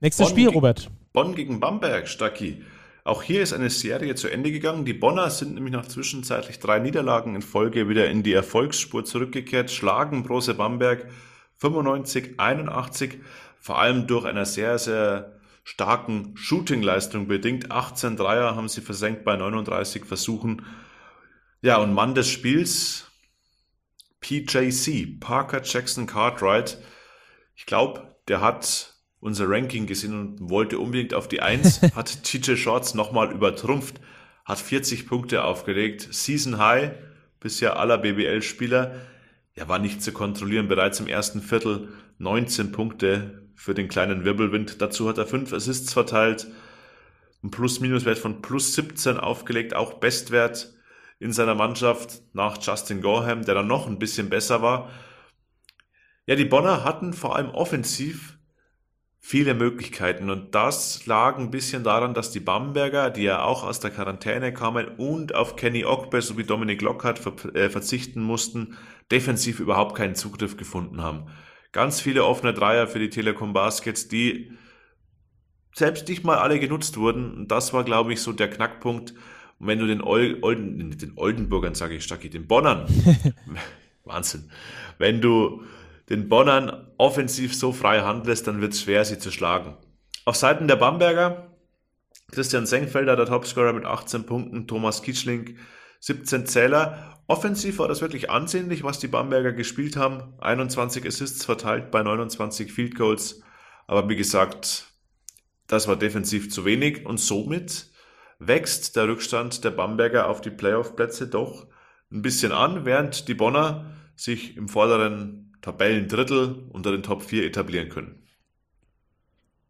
Nächstes Bonn Spiel, Robert. Bonn gegen Bamberg, Stacki. Auch hier ist eine Serie zu Ende gegangen. Die Bonner sind nämlich nach zwischenzeitlich drei Niederlagen in Folge wieder in die Erfolgsspur zurückgekehrt, schlagen Brose Bamberg 95, 81, vor allem durch eine sehr, sehr starken Shooting-Leistung bedingt. 18 Dreier haben sie versenkt bei 39 Versuchen. Ja, und Mann des Spiels, PJC, Parker Jackson Cartwright. Ich glaube, der hat unser Ranking gesehen und wollte unbedingt auf die 1, [LAUGHS] hat TJ Shorts nochmal übertrumpft, hat 40 Punkte aufgelegt, Season High, bisher aller BBL-Spieler. Er war nicht zu kontrollieren, bereits im ersten Viertel 19 Punkte für den kleinen Wirbelwind. Dazu hat er 5 Assists verteilt, ein Plus-Minus-Wert von plus 17 aufgelegt, auch Bestwert in seiner Mannschaft nach Justin Gorham, der dann noch ein bisschen besser war. Ja, die Bonner hatten vor allem offensiv viele Möglichkeiten und das lag ein bisschen daran, dass die Bamberger, die ja auch aus der Quarantäne kamen und auf Kenny Ogbe sowie Dominik Lockhart äh, verzichten mussten, defensiv überhaupt keinen Zugriff gefunden haben. Ganz viele offene Dreier für die Telekom Baskets, die selbst nicht mal alle genutzt wurden. Und das war, glaube ich, so der Knackpunkt. Und wenn du den, Ol Olden, den Oldenburgern, sage ich, Stacki, den Bonnern, [LAUGHS] [LAUGHS] Wahnsinn, wenn du den Bonnern offensiv so frei handelst, dann wird es schwer, sie zu schlagen. Auf Seiten der Bamberger, Christian Senkfelder, der Topscorer mit 18 Punkten, Thomas Kitschling, 17 Zähler. Offensiv war das wirklich ansehnlich, was die Bamberger gespielt haben. 21 Assists verteilt bei 29 Field Goals. Aber wie gesagt, das war defensiv zu wenig und somit wächst der Rückstand der Bamberger auf die Playoff-Plätze doch ein bisschen an, während die Bonner sich im vorderen Tabellendrittel unter den Top 4 etablieren können.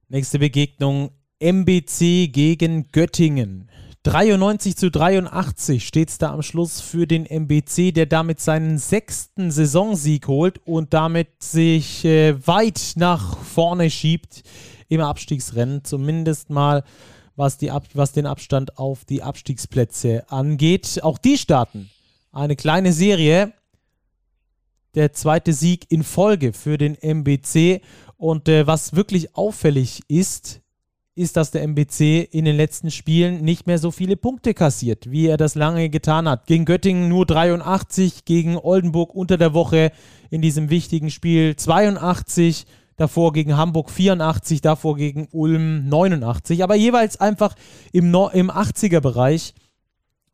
Nächste Begegnung MBC gegen Göttingen. 93 zu 83 steht es da am Schluss für den MBC, der damit seinen sechsten Saisonsieg holt und damit sich äh, weit nach vorne schiebt im Abstiegsrennen, zumindest mal was, die Ab was den Abstand auf die Abstiegsplätze angeht. Auch die starten eine kleine Serie. Der zweite Sieg in Folge für den MBC. Und äh, was wirklich auffällig ist, ist, dass der MBC in den letzten Spielen nicht mehr so viele Punkte kassiert, wie er das lange getan hat. Gegen Göttingen nur 83, gegen Oldenburg unter der Woche in diesem wichtigen Spiel 82, davor gegen Hamburg 84, davor gegen Ulm 89, aber jeweils einfach im, no im 80er-Bereich.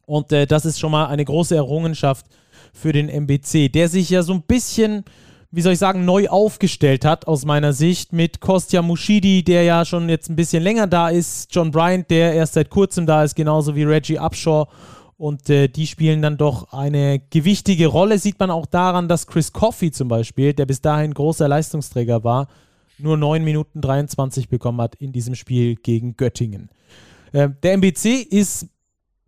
Und äh, das ist schon mal eine große Errungenschaft für den MBC, der sich ja so ein bisschen wie soll ich sagen, neu aufgestellt hat, aus meiner Sicht, mit Kostja Mushidi, der ja schon jetzt ein bisschen länger da ist, John Bryant, der erst seit kurzem da ist, genauso wie Reggie Upshaw. Und äh, die spielen dann doch eine gewichtige Rolle. Sieht man auch daran, dass Chris Coffey zum Beispiel, der bis dahin großer Leistungsträger war, nur 9 Minuten 23 bekommen hat in diesem Spiel gegen Göttingen. Äh, der MBC ist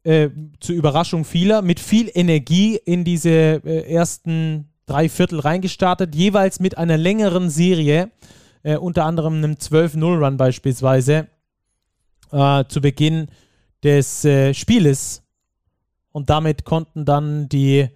äh, zur Überraschung vieler mit viel Energie in diese äh, ersten drei Viertel reingestartet, jeweils mit einer längeren Serie, äh, unter anderem einem 12-0-Run beispielsweise, äh, zu Beginn des Spieles. Und damit konnten dann die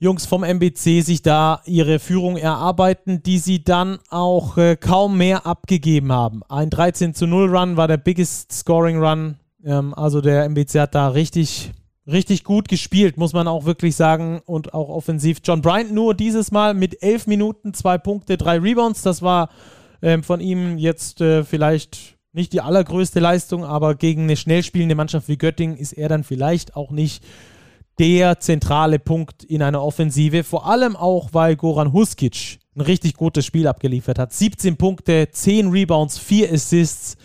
Jungs vom MBC sich da ihre Führung erarbeiten, die sie dann auch äh, kaum mehr abgegeben haben. Ein 13 0 Run war der biggest Scoring Run. Ähm, also der MBC hat da richtig richtig gut gespielt, muss man auch wirklich sagen. Und auch offensiv. John Bryant nur dieses Mal mit elf Minuten, zwei Punkte, drei Rebounds. Das war ähm, von ihm jetzt äh, vielleicht nicht die allergrößte Leistung, aber gegen eine schnell spielende Mannschaft wie Göttingen ist er dann vielleicht auch nicht der zentrale Punkt in einer Offensive. Vor allem auch, weil Goran Huskic ein richtig gutes Spiel abgeliefert hat. 17 Punkte, 10 Rebounds, 4 Assists.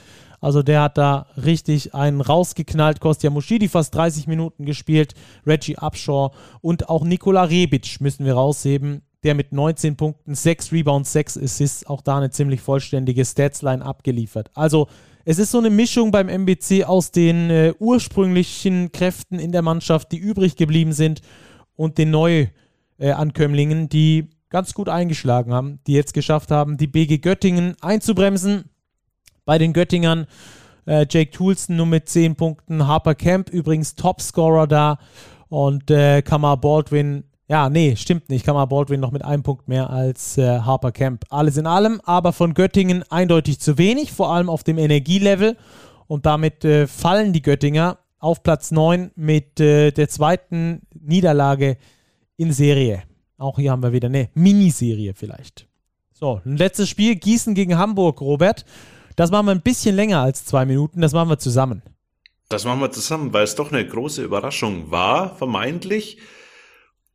Also der hat da richtig einen rausgeknallt. Kostja Muschidi fast 30 Minuten gespielt. Reggie Upshaw und auch Nikola Rebic müssen wir rausheben. Der mit 19 Punkten, 6 Rebounds, 6 Assists, auch da eine ziemlich vollständige Statsline abgeliefert. Also es ist so eine Mischung beim MBC aus den äh, ursprünglichen Kräften in der Mannschaft, die übrig geblieben sind, und den Neuankömmlingen, äh, die ganz gut eingeschlagen haben, die jetzt geschafft haben, die BG Göttingen einzubremsen bei den Göttingern. Äh, Jake Toulson nur mit 10 Punkten. Harper Camp übrigens Topscorer da. Und äh, Kamar Baldwin, ja, nee, stimmt nicht. Kamar Baldwin noch mit einem Punkt mehr als äh, Harper Camp. Alles in allem, aber von Göttingen eindeutig zu wenig, vor allem auf dem Energielevel. Und damit äh, fallen die Göttinger auf Platz 9 mit äh, der zweiten Niederlage in Serie. Auch hier haben wir wieder eine Miniserie vielleicht. So, ein letztes Spiel, Gießen gegen Hamburg, Robert. Das machen wir ein bisschen länger als zwei Minuten, das machen wir zusammen. Das machen wir zusammen, weil es doch eine große Überraschung war, vermeintlich.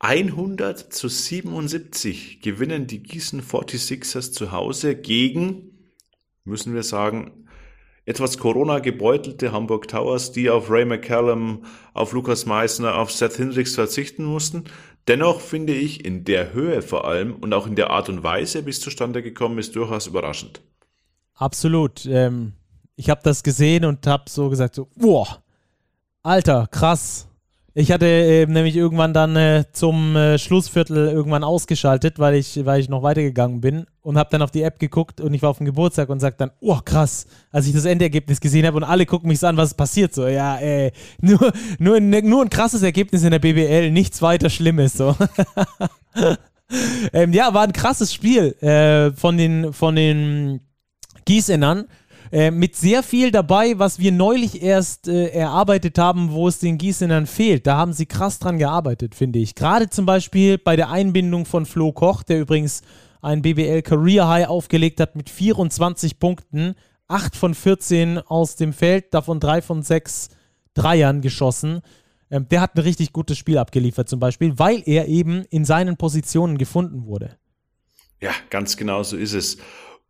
100 zu 77 gewinnen die Gießen 46ers zu Hause gegen, müssen wir sagen, etwas Corona gebeutelte Hamburg Towers, die auf Ray McCallum, auf Lukas Meissner, auf Seth Hendricks verzichten mussten. Dennoch finde ich in der Höhe vor allem und auch in der Art und Weise, wie es zustande gekommen ist, durchaus überraschend. Absolut. Ähm, ich habe das gesehen und habe so gesagt, so, boah, Alter, krass. Ich hatte äh, nämlich irgendwann dann äh, zum äh, Schlussviertel irgendwann ausgeschaltet, weil ich, weil ich noch weitergegangen bin und habe dann auf die App geguckt und ich war auf dem Geburtstag und sag dann, oh krass, als ich das Endergebnis gesehen habe und alle gucken mich an, was passiert. So, ja, äh, [LAUGHS] nur, nur, nur ein krasses Ergebnis in der BBL, nichts weiter Schlimmes. So. [LAUGHS] ähm, ja, war ein krasses Spiel äh, von den, von den Gießenern. Äh, mit sehr viel dabei, was wir neulich erst äh, erarbeitet haben, wo es den Gießenern fehlt. Da haben sie krass dran gearbeitet, finde ich. Gerade zum Beispiel bei der Einbindung von Flo Koch, der übrigens ein BBL Career High aufgelegt hat mit 24 Punkten, 8 von 14 aus dem Feld, davon 3 von 6 Dreiern geschossen. Ähm, der hat ein richtig gutes Spiel abgeliefert zum Beispiel, weil er eben in seinen Positionen gefunden wurde. Ja, ganz genau so ist es.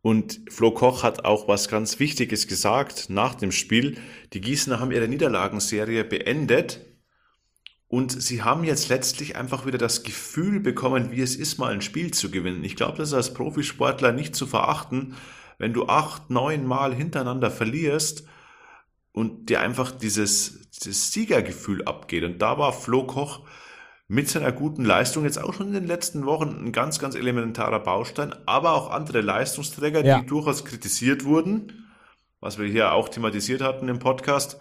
Und Flo Koch hat auch was ganz Wichtiges gesagt nach dem Spiel. Die Gießener haben ihre Niederlagenserie beendet und sie haben jetzt letztlich einfach wieder das Gefühl bekommen, wie es ist, mal ein Spiel zu gewinnen. Ich glaube, das ist als Profisportler nicht zu verachten, wenn du acht, neun Mal hintereinander verlierst und dir einfach dieses, dieses Siegergefühl abgeht. Und da war Flo Koch mit seiner guten Leistung jetzt auch schon in den letzten Wochen ein ganz, ganz elementarer Baustein, aber auch andere Leistungsträger, ja. die durchaus kritisiert wurden, was wir hier auch thematisiert hatten im Podcast,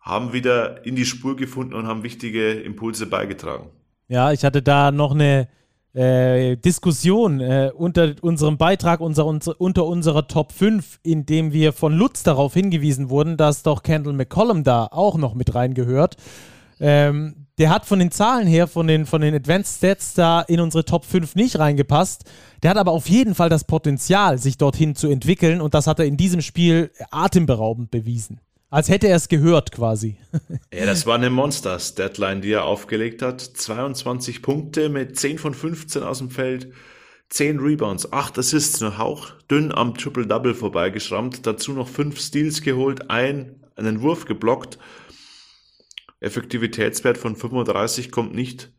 haben wieder in die Spur gefunden und haben wichtige Impulse beigetragen. Ja, ich hatte da noch eine äh, Diskussion äh, unter unserem Beitrag unser, unter unserer Top 5, in dem wir von Lutz darauf hingewiesen wurden, dass doch Kendall McCollum da auch noch mit reingehört. Ähm, der hat von den Zahlen her, von den, von den Advanced Stats da in unsere Top 5 nicht reingepasst. Der hat aber auf jeden Fall das Potenzial, sich dorthin zu entwickeln und das hat er in diesem Spiel atemberaubend bewiesen. Als hätte er es gehört quasi. [LAUGHS] Ja, das war eine Monsters-Deadline, die er aufgelegt hat. 22 Punkte mit 10 von 15 aus dem Feld, 10 Rebounds, 8 Assists, nur hauchdünn am Triple-Double vorbeigeschrammt, dazu noch 5 Steals geholt, ein, einen Wurf geblockt Effektivitätswert von 35 kommt nicht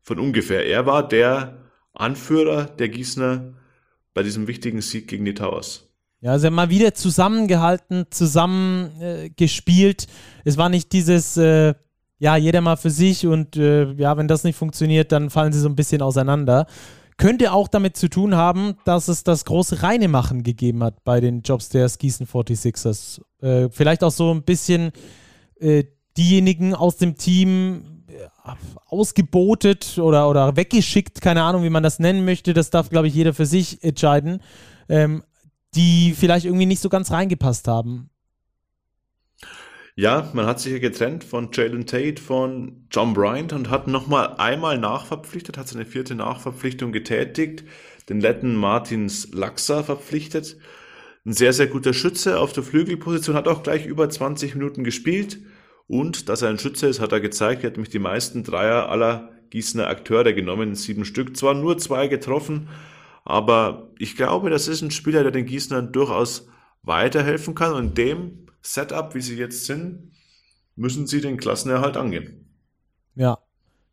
von ungefähr. Er war der Anführer der Gießener bei diesem wichtigen Sieg gegen die Towers. Ja, also mal wieder zusammengehalten, zusammen äh, gespielt. Es war nicht dieses, äh, ja, jeder mal für sich und äh, ja, wenn das nicht funktioniert, dann fallen sie so ein bisschen auseinander. Könnte auch damit zu tun haben, dass es das große Reinemachen gegeben hat bei den Jobstairs Gießen 46ers. Äh, vielleicht auch so ein bisschen äh, diejenigen aus dem Team äh, ausgebotet oder, oder weggeschickt, keine Ahnung, wie man das nennen möchte, das darf, glaube ich, jeder für sich entscheiden, ähm, die vielleicht irgendwie nicht so ganz reingepasst haben. Ja, man hat sich ja getrennt von Jalen Tate, von John Bryant und hat nochmal einmal nachverpflichtet, hat seine vierte Nachverpflichtung getätigt, den Letten Martins Laxa verpflichtet. Ein sehr, sehr guter Schütze auf der Flügelposition, hat auch gleich über 20 Minuten gespielt. Und dass er ein Schütze ist, hat er gezeigt. Er hat nämlich die meisten Dreier aller Gießener Akteure genommen, sieben Stück. Zwar nur zwei getroffen, aber ich glaube, das ist ein Spieler, der den Gießenern durchaus weiterhelfen kann. Und dem Setup, wie sie jetzt sind, müssen sie den Klassenerhalt angehen. Ja,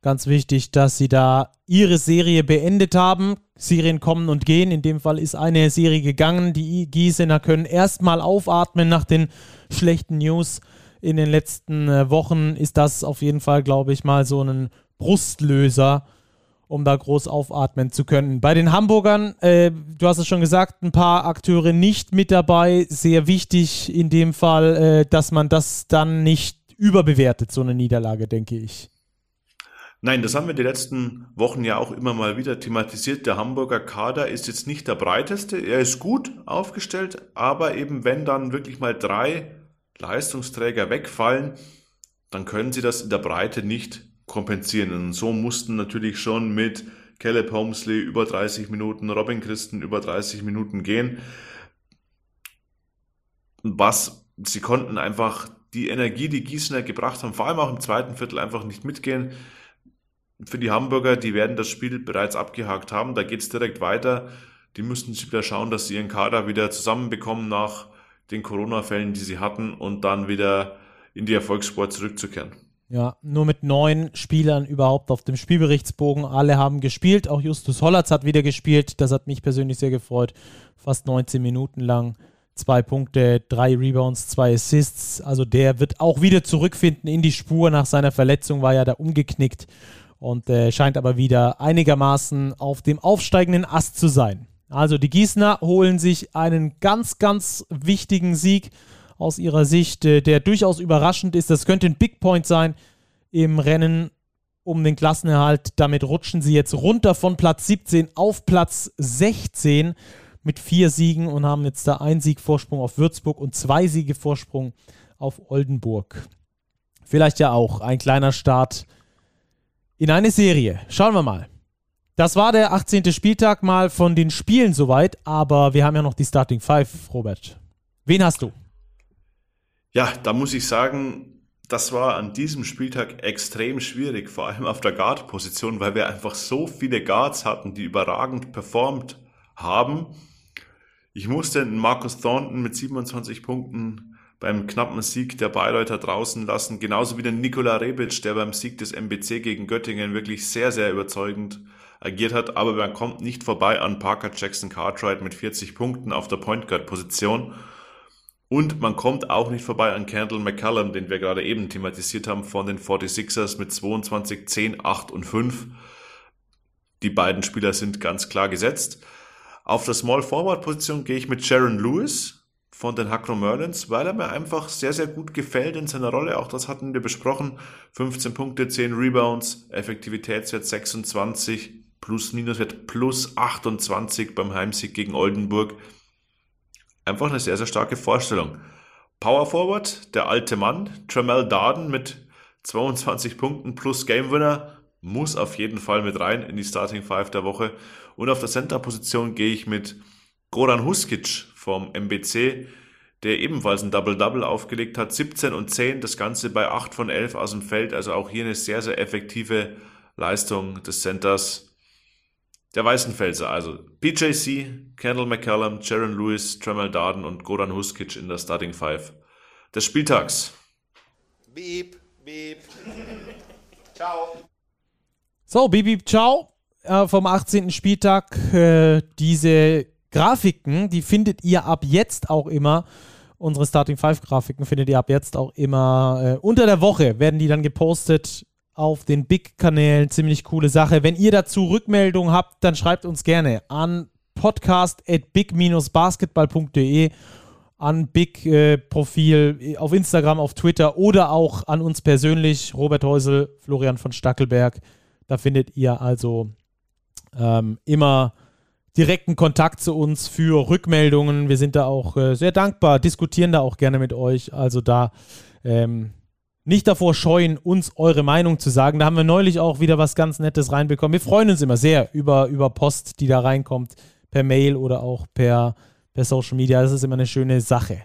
ganz wichtig, dass sie da ihre Serie beendet haben. Serien kommen und gehen. In dem Fall ist eine Serie gegangen. Die Gießener können erstmal aufatmen nach den schlechten News in den letzten äh, Wochen ist das auf jeden Fall, glaube ich, mal so ein Brustlöser, um da groß aufatmen zu können. Bei den Hamburgern, äh, du hast es schon gesagt, ein paar Akteure nicht mit dabei. Sehr wichtig in dem Fall, äh, dass man das dann nicht überbewertet, so eine Niederlage, denke ich. Nein, das haben wir die letzten Wochen ja auch immer mal wieder thematisiert. Der Hamburger Kader ist jetzt nicht der breiteste. Er ist gut aufgestellt, aber eben wenn dann wirklich mal drei Leistungsträger wegfallen, dann können sie das in der Breite nicht kompensieren. Und so mussten natürlich schon mit Caleb Holmesley über 30 Minuten, Robin Christen über 30 Minuten gehen. Was sie konnten einfach die Energie, die Gießener gebracht haben, vor allem auch im zweiten Viertel einfach nicht mitgehen. Für die Hamburger, die werden das Spiel bereits abgehakt haben, da geht es direkt weiter. Die müssten sich wieder schauen, dass sie ihren Kader wieder zusammenbekommen nach den Corona-Fällen, die sie hatten, und dann wieder in die Erfolgssport zurückzukehren. Ja, nur mit neun Spielern überhaupt auf dem Spielberichtsbogen. Alle haben gespielt. Auch Justus Hollatz hat wieder gespielt. Das hat mich persönlich sehr gefreut. Fast 19 Minuten lang. zwei Punkte, drei Rebounds, zwei Assists. Also der wird auch wieder zurückfinden in die Spur. Nach seiner Verletzung war ja da umgeknickt und äh, scheint aber wieder einigermaßen auf dem aufsteigenden Ast zu sein. Also die Gießener holen sich einen ganz, ganz wichtigen Sieg aus ihrer Sicht, äh, der durchaus überraschend ist. Das könnte ein Big Point sein im Rennen um den Klassenerhalt. Damit rutschen sie jetzt runter von Platz 17 auf Platz 16 mit vier Siegen und haben jetzt da einen Sieg Vorsprung auf Würzburg und zwei Siege Vorsprung auf Oldenburg. Vielleicht ja auch ein kleiner Start in eine Serie. Schauen wir mal. Das war der 18. Spieltag mal von den Spielen soweit, aber wir haben ja noch die Starting Five, Robert. Wen hast du? Ja, da muss ich sagen, das war an diesem Spieltag extrem schwierig, vor allem auf der Guard-Position, weil wir einfach so viele Guards hatten, die überragend performt haben. Ich musste Marcus Thornton mit 27 Punkten beim knappen Sieg der Bayreuther draußen lassen, genauso wie den Nikola Rebic, der beim Sieg des MBC gegen Göttingen wirklich sehr, sehr überzeugend agiert hat, aber man kommt nicht vorbei an Parker Jackson Cartwright mit 40 Punkten auf der Point Guard Position. Und man kommt auch nicht vorbei an Kendall McCallum, den wir gerade eben thematisiert haben, von den 46ers mit 22, 10, 8 und 5. Die beiden Spieler sind ganz klar gesetzt. Auf der Small Forward Position gehe ich mit Sharon Lewis von den Hackro Merlins, weil er mir einfach sehr, sehr gut gefällt in seiner Rolle. Auch das hatten wir besprochen. 15 Punkte, 10 Rebounds, Effektivitätswert 26, plus minus Wert plus 28 beim Heimsieg gegen Oldenburg. Einfach eine sehr, sehr starke Vorstellung. Power Forward, der alte Mann, Tremel Darden mit 22 Punkten plus Game Winner, muss auf jeden Fall mit rein in die Starting Five der Woche. Und auf der Center-Position gehe ich mit Goran Huskic vom MBC, der ebenfalls ein Double-Double aufgelegt hat. 17 und 10, das Ganze bei 8 von 11 aus dem Feld. Also auch hier eine sehr, sehr effektive Leistung des Centers der Weißenfelser. Also PJC, Kendall McCallum, Jaron Lewis, Tremel Darden und Goran Huskic in der Starting Five des Spieltags. Beep, beep. [LAUGHS] Ciao. So, beep, beep, ciao äh, vom 18. Spieltag. Äh, diese Grafiken, die findet ihr ab jetzt auch immer. Unsere Starting 5 Grafiken findet ihr ab jetzt auch immer äh, unter der Woche, werden die dann gepostet auf den Big-Kanälen. Ziemlich coole Sache. Wenn ihr dazu Rückmeldungen habt, dann schreibt uns gerne an podcast at big-basketball.de an Big äh, äh, auf Instagram, auf Twitter oder auch an uns persönlich, Robert Häusel, Florian von Stackelberg. Da findet ihr also ähm, immer direkten Kontakt zu uns für Rückmeldungen. Wir sind da auch äh, sehr dankbar, diskutieren da auch gerne mit euch. Also da ähm, nicht davor scheuen, uns eure Meinung zu sagen. Da haben wir neulich auch wieder was ganz Nettes reinbekommen. Wir freuen uns immer sehr über, über Post, die da reinkommt, per Mail oder auch per, per Social Media. Das ist immer eine schöne Sache.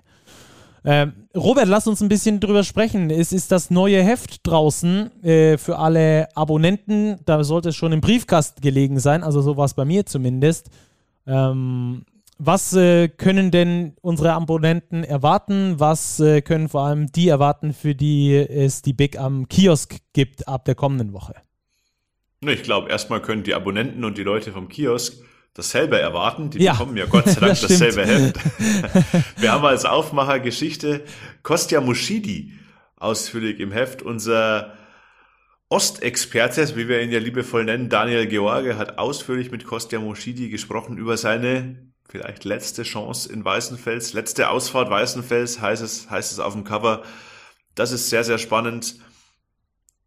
Ähm, Robert, lass uns ein bisschen drüber sprechen. Es ist das neue Heft draußen äh, für alle Abonnenten. Da sollte es schon im Briefkasten gelegen sein, also so war es bei mir zumindest. Ähm, was äh, können denn unsere Abonnenten erwarten? Was äh, können vor allem die erwarten, für die es die Big am Kiosk gibt ab der kommenden Woche? Ich glaube, erstmal können die Abonnenten und die Leute vom Kiosk dasselbe erwarten. Die Ja, bekommen ja Gott sei [LAUGHS] Dank das dasselbe Heft. [LAUGHS] Wir haben als Aufmacher Geschichte Kostja Muschidi ausführlich im Heft. Unser Ostexperte, wie wir ihn ja liebevoll nennen, Daniel George, hat ausführlich mit Kostja Muschidi gesprochen über seine vielleicht letzte Chance in Weißenfels, letzte Ausfahrt Weißenfels, heißt es, heißt es auf dem Cover. Das ist sehr, sehr spannend.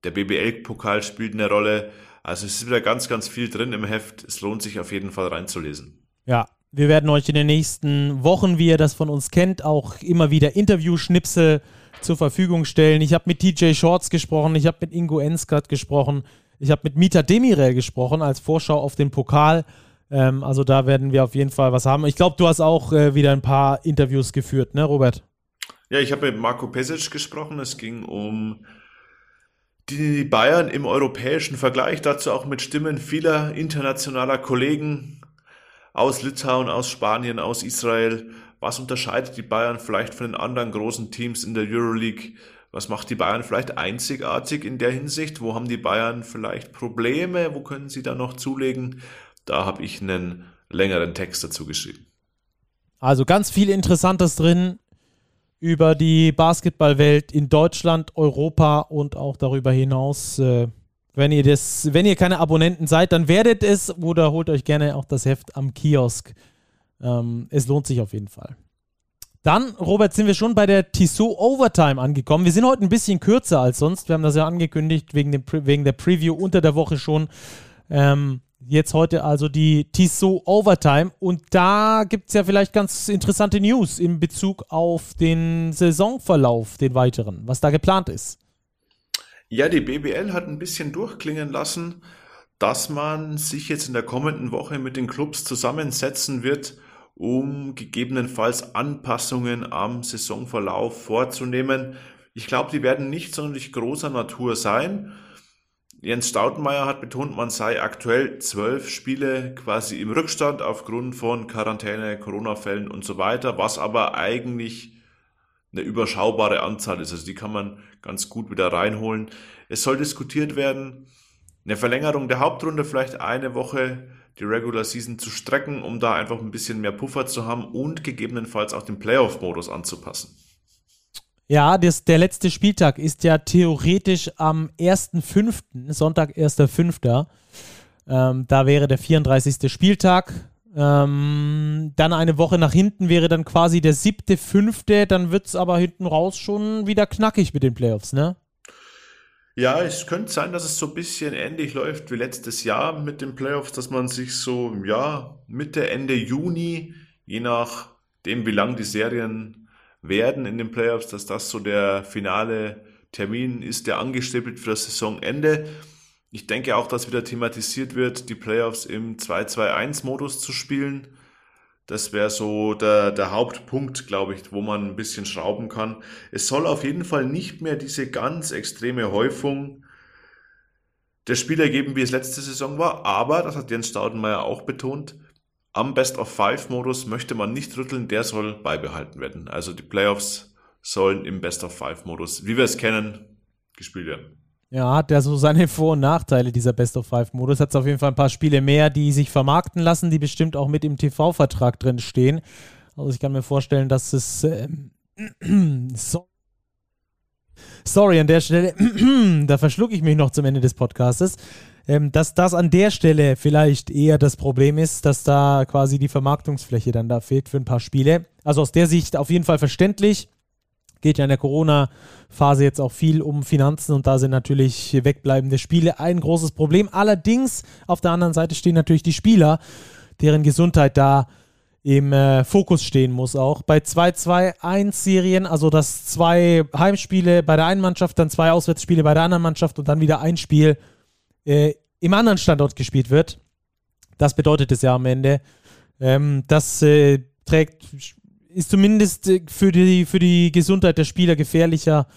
Der BBL-Pokal spielt eine Rolle. Also es ist wieder ganz, ganz viel drin im Heft. Es lohnt sich auf jeden Fall reinzulesen. Ja, wir werden euch in den nächsten Wochen, wie ihr das von uns kennt, auch immer wieder Interview-Schnipsel zur Verfügung stellen. Ich habe mit TJ Shorts gesprochen, ich habe mit Ingo Enskat gesprochen, ich habe mit Mita Demirel gesprochen als Vorschau auf den Pokal. Ähm, also da werden wir auf jeden Fall was haben. Ich glaube, du hast auch äh, wieder ein paar Interviews geführt, ne, Robert? Ja, ich habe mit Marco Pesic gesprochen. Es ging um die Bayern im europäischen Vergleich, dazu auch mit Stimmen vieler internationaler Kollegen aus Litauen, aus Spanien, aus Israel. Was unterscheidet die Bayern vielleicht von den anderen großen Teams in der Euroleague? Was macht die Bayern vielleicht einzigartig in der Hinsicht? Wo haben die Bayern vielleicht Probleme? Wo können sie da noch zulegen? Da habe ich einen längeren Text dazu geschrieben. Also ganz viel Interessantes drin über die Basketballwelt in Deutschland, Europa und auch darüber hinaus. Äh, wenn ihr das, wenn ihr keine Abonnenten seid, dann werdet es oder holt euch gerne auch das Heft am Kiosk. Ähm, es lohnt sich auf jeden Fall. Dann, Robert, sind wir schon bei der Tissot Overtime angekommen. Wir sind heute ein bisschen kürzer als sonst. Wir haben das ja angekündigt wegen, dem, wegen der Preview unter der Woche schon. Ähm, jetzt heute also die Tissot Overtime. Und da gibt es ja vielleicht ganz interessante News in Bezug auf den Saisonverlauf, den weiteren, was da geplant ist. Ja, die BBL hat ein bisschen durchklingen lassen, dass man sich jetzt in der kommenden Woche mit den Clubs zusammensetzen wird, um gegebenenfalls Anpassungen am Saisonverlauf vorzunehmen. Ich glaube, die werden nicht sonderlich großer Natur sein. Jens Staudenmeier hat betont, man sei aktuell zwölf Spiele quasi im Rückstand aufgrund von Quarantäne, Corona-Fällen und so weiter, was aber eigentlich eine überschaubare Anzahl ist. Also die kann man ganz gut wieder reinholen. Es soll diskutiert werden, eine Verlängerung der Hauptrunde, vielleicht eine Woche die Regular Season zu strecken, um da einfach ein bisschen mehr Puffer zu haben und gegebenenfalls auch den Playoff-Modus anzupassen. Ja, das, der letzte Spieltag ist ja theoretisch am 1.5., Sonntag, 1.5. Ähm, da wäre der 34. Spieltag. Ähm, dann eine Woche nach hinten wäre dann quasi der 7.5. Dann wird es aber hinten raus schon wieder knackig mit den Playoffs, ne? Ja, es könnte sein, dass es so ein bisschen ähnlich läuft wie letztes Jahr mit den Playoffs, dass man sich so, ja, Mitte, Ende Juni, je nachdem, wie lang die Serien werden in den Playoffs, dass das so der finale Termin ist, der angestrebelt für das Saisonende. Ich denke auch, dass wieder thematisiert wird, die Playoffs im 2-2-1-Modus zu spielen. Das wäre so der, der Hauptpunkt, glaube ich, wo man ein bisschen schrauben kann. Es soll auf jeden Fall nicht mehr diese ganz extreme Häufung der Spieler geben, wie es letzte Saison war. Aber, das hat Jens Staudenmeier auch betont, am Best-of-Five-Modus möchte man nicht rütteln, der soll beibehalten werden. Also die Playoffs sollen im Best-of-Five-Modus, wie wir es kennen, gespielt werden. Ja, hat ja so seine Vor- und Nachteile, dieser Best-of-Five-Modus. Hat es auf jeden Fall ein paar Spiele mehr, die sich vermarkten lassen, die bestimmt auch mit im TV-Vertrag drin stehen. Also ich kann mir vorstellen, dass es. Ähm, [CLEARS THROAT] so Sorry an der Stelle, [CLEARS THROAT] da verschlucke ich mich noch zum Ende des Podcastes, ähm, dass das an der Stelle vielleicht eher das Problem ist, dass da quasi die Vermarktungsfläche dann da fehlt für ein paar Spiele. Also aus der Sicht auf jeden Fall verständlich geht ja in der Corona-Phase jetzt auch viel um Finanzen und da sind natürlich wegbleibende Spiele ein großes Problem. Allerdings auf der anderen Seite stehen natürlich die Spieler, deren Gesundheit da im äh, Fokus stehen muss auch. Bei 2-2-1-Serien, also dass zwei Heimspiele bei der einen Mannschaft, dann zwei Auswärtsspiele bei der anderen Mannschaft und dann wieder ein Spiel äh, im anderen Standort gespielt wird. Das bedeutet es ja am Ende. Ähm, das äh, trägt ist zumindest äh, für die, für die Gesundheit der Spieler gefährlicher,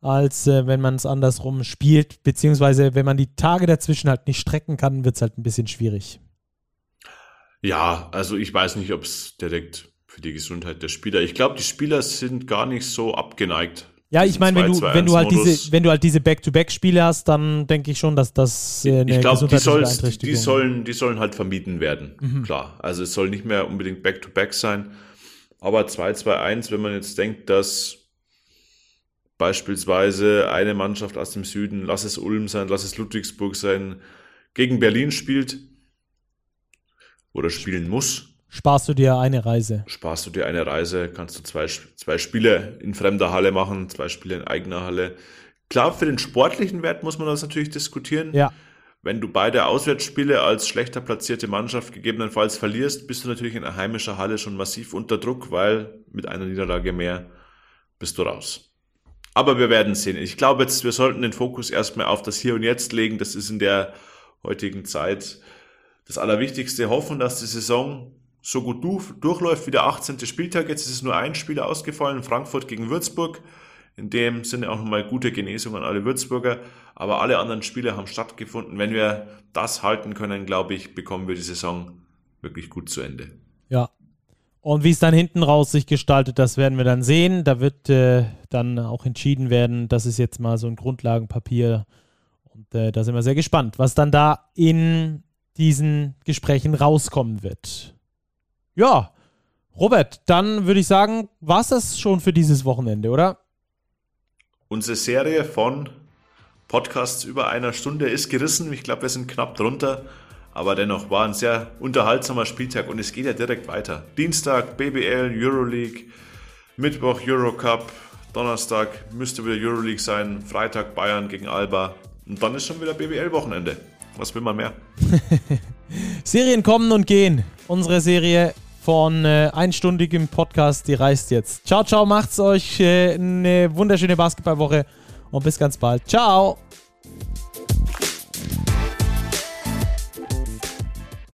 als äh, wenn man es andersrum spielt. Beziehungsweise, wenn man die Tage dazwischen halt nicht strecken kann, wird es halt ein bisschen schwierig. Ja, also ich weiß nicht, ob es direkt für die Gesundheit der Spieler. Ich glaube, die Spieler sind gar nicht so abgeneigt. Ja, ich meine, wenn du, wenn du halt diese, wenn du halt diese Back-to-Back-Spiele hast, dann denke ich schon, dass das äh, eine ich glaube, die, die sollen, die sollen halt vermieden werden. Mhm. Klar. Also es soll nicht mehr unbedingt Back-to-Back -back sein. Aber 2-2-1, wenn man jetzt denkt, dass beispielsweise eine Mannschaft aus dem Süden, lass es Ulm sein, lass es Ludwigsburg sein, gegen Berlin spielt oder spielen muss. Sparst du dir eine Reise? Sparst du dir eine Reise, kannst du zwei, zwei Spiele in fremder Halle machen, zwei Spiele in eigener Halle. Klar, für den sportlichen Wert muss man das natürlich diskutieren. Ja. Wenn du beide Auswärtsspiele als schlechter platzierte Mannschaft gegebenenfalls verlierst, bist du natürlich in einer heimischen Halle schon massiv unter Druck, weil mit einer Niederlage mehr bist du raus. Aber wir werden sehen. Ich glaube jetzt, wir sollten den Fokus erstmal auf das Hier und Jetzt legen. Das ist in der heutigen Zeit das Allerwichtigste. Hoffen, dass die Saison so gut durchläuft wie der 18. Spieltag. Jetzt ist es nur ein Spiel ausgefallen, Frankfurt gegen Würzburg. In dem Sinne auch nochmal gute Genesung an alle Würzburger. Aber alle anderen Spiele haben stattgefunden. Wenn wir das halten können, glaube ich, bekommen wir die Saison wirklich gut zu Ende. Ja. Und wie es dann hinten raus sich gestaltet, das werden wir dann sehen. Da wird äh, dann auch entschieden werden. Das ist jetzt mal so ein Grundlagenpapier. Und äh, da sind wir sehr gespannt, was dann da in diesen Gesprächen rauskommen wird. Ja, Robert, dann würde ich sagen, war es das schon für dieses Wochenende, oder? Unsere Serie von Podcasts über einer Stunde ist gerissen. Ich glaube, wir sind knapp drunter. Aber dennoch war ein sehr unterhaltsamer Spieltag und es geht ja direkt weiter. Dienstag BBL, Euroleague, Mittwoch Eurocup, Donnerstag müsste wieder Euroleague sein, Freitag Bayern gegen Alba und dann ist schon wieder BBL-Wochenende. Was will man mehr? [LAUGHS] Serien kommen und gehen. Unsere Serie von äh, einstündigem Podcast, die reist jetzt. Ciao, ciao, macht's euch äh, eine wunderschöne Basketballwoche und bis ganz bald. Ciao!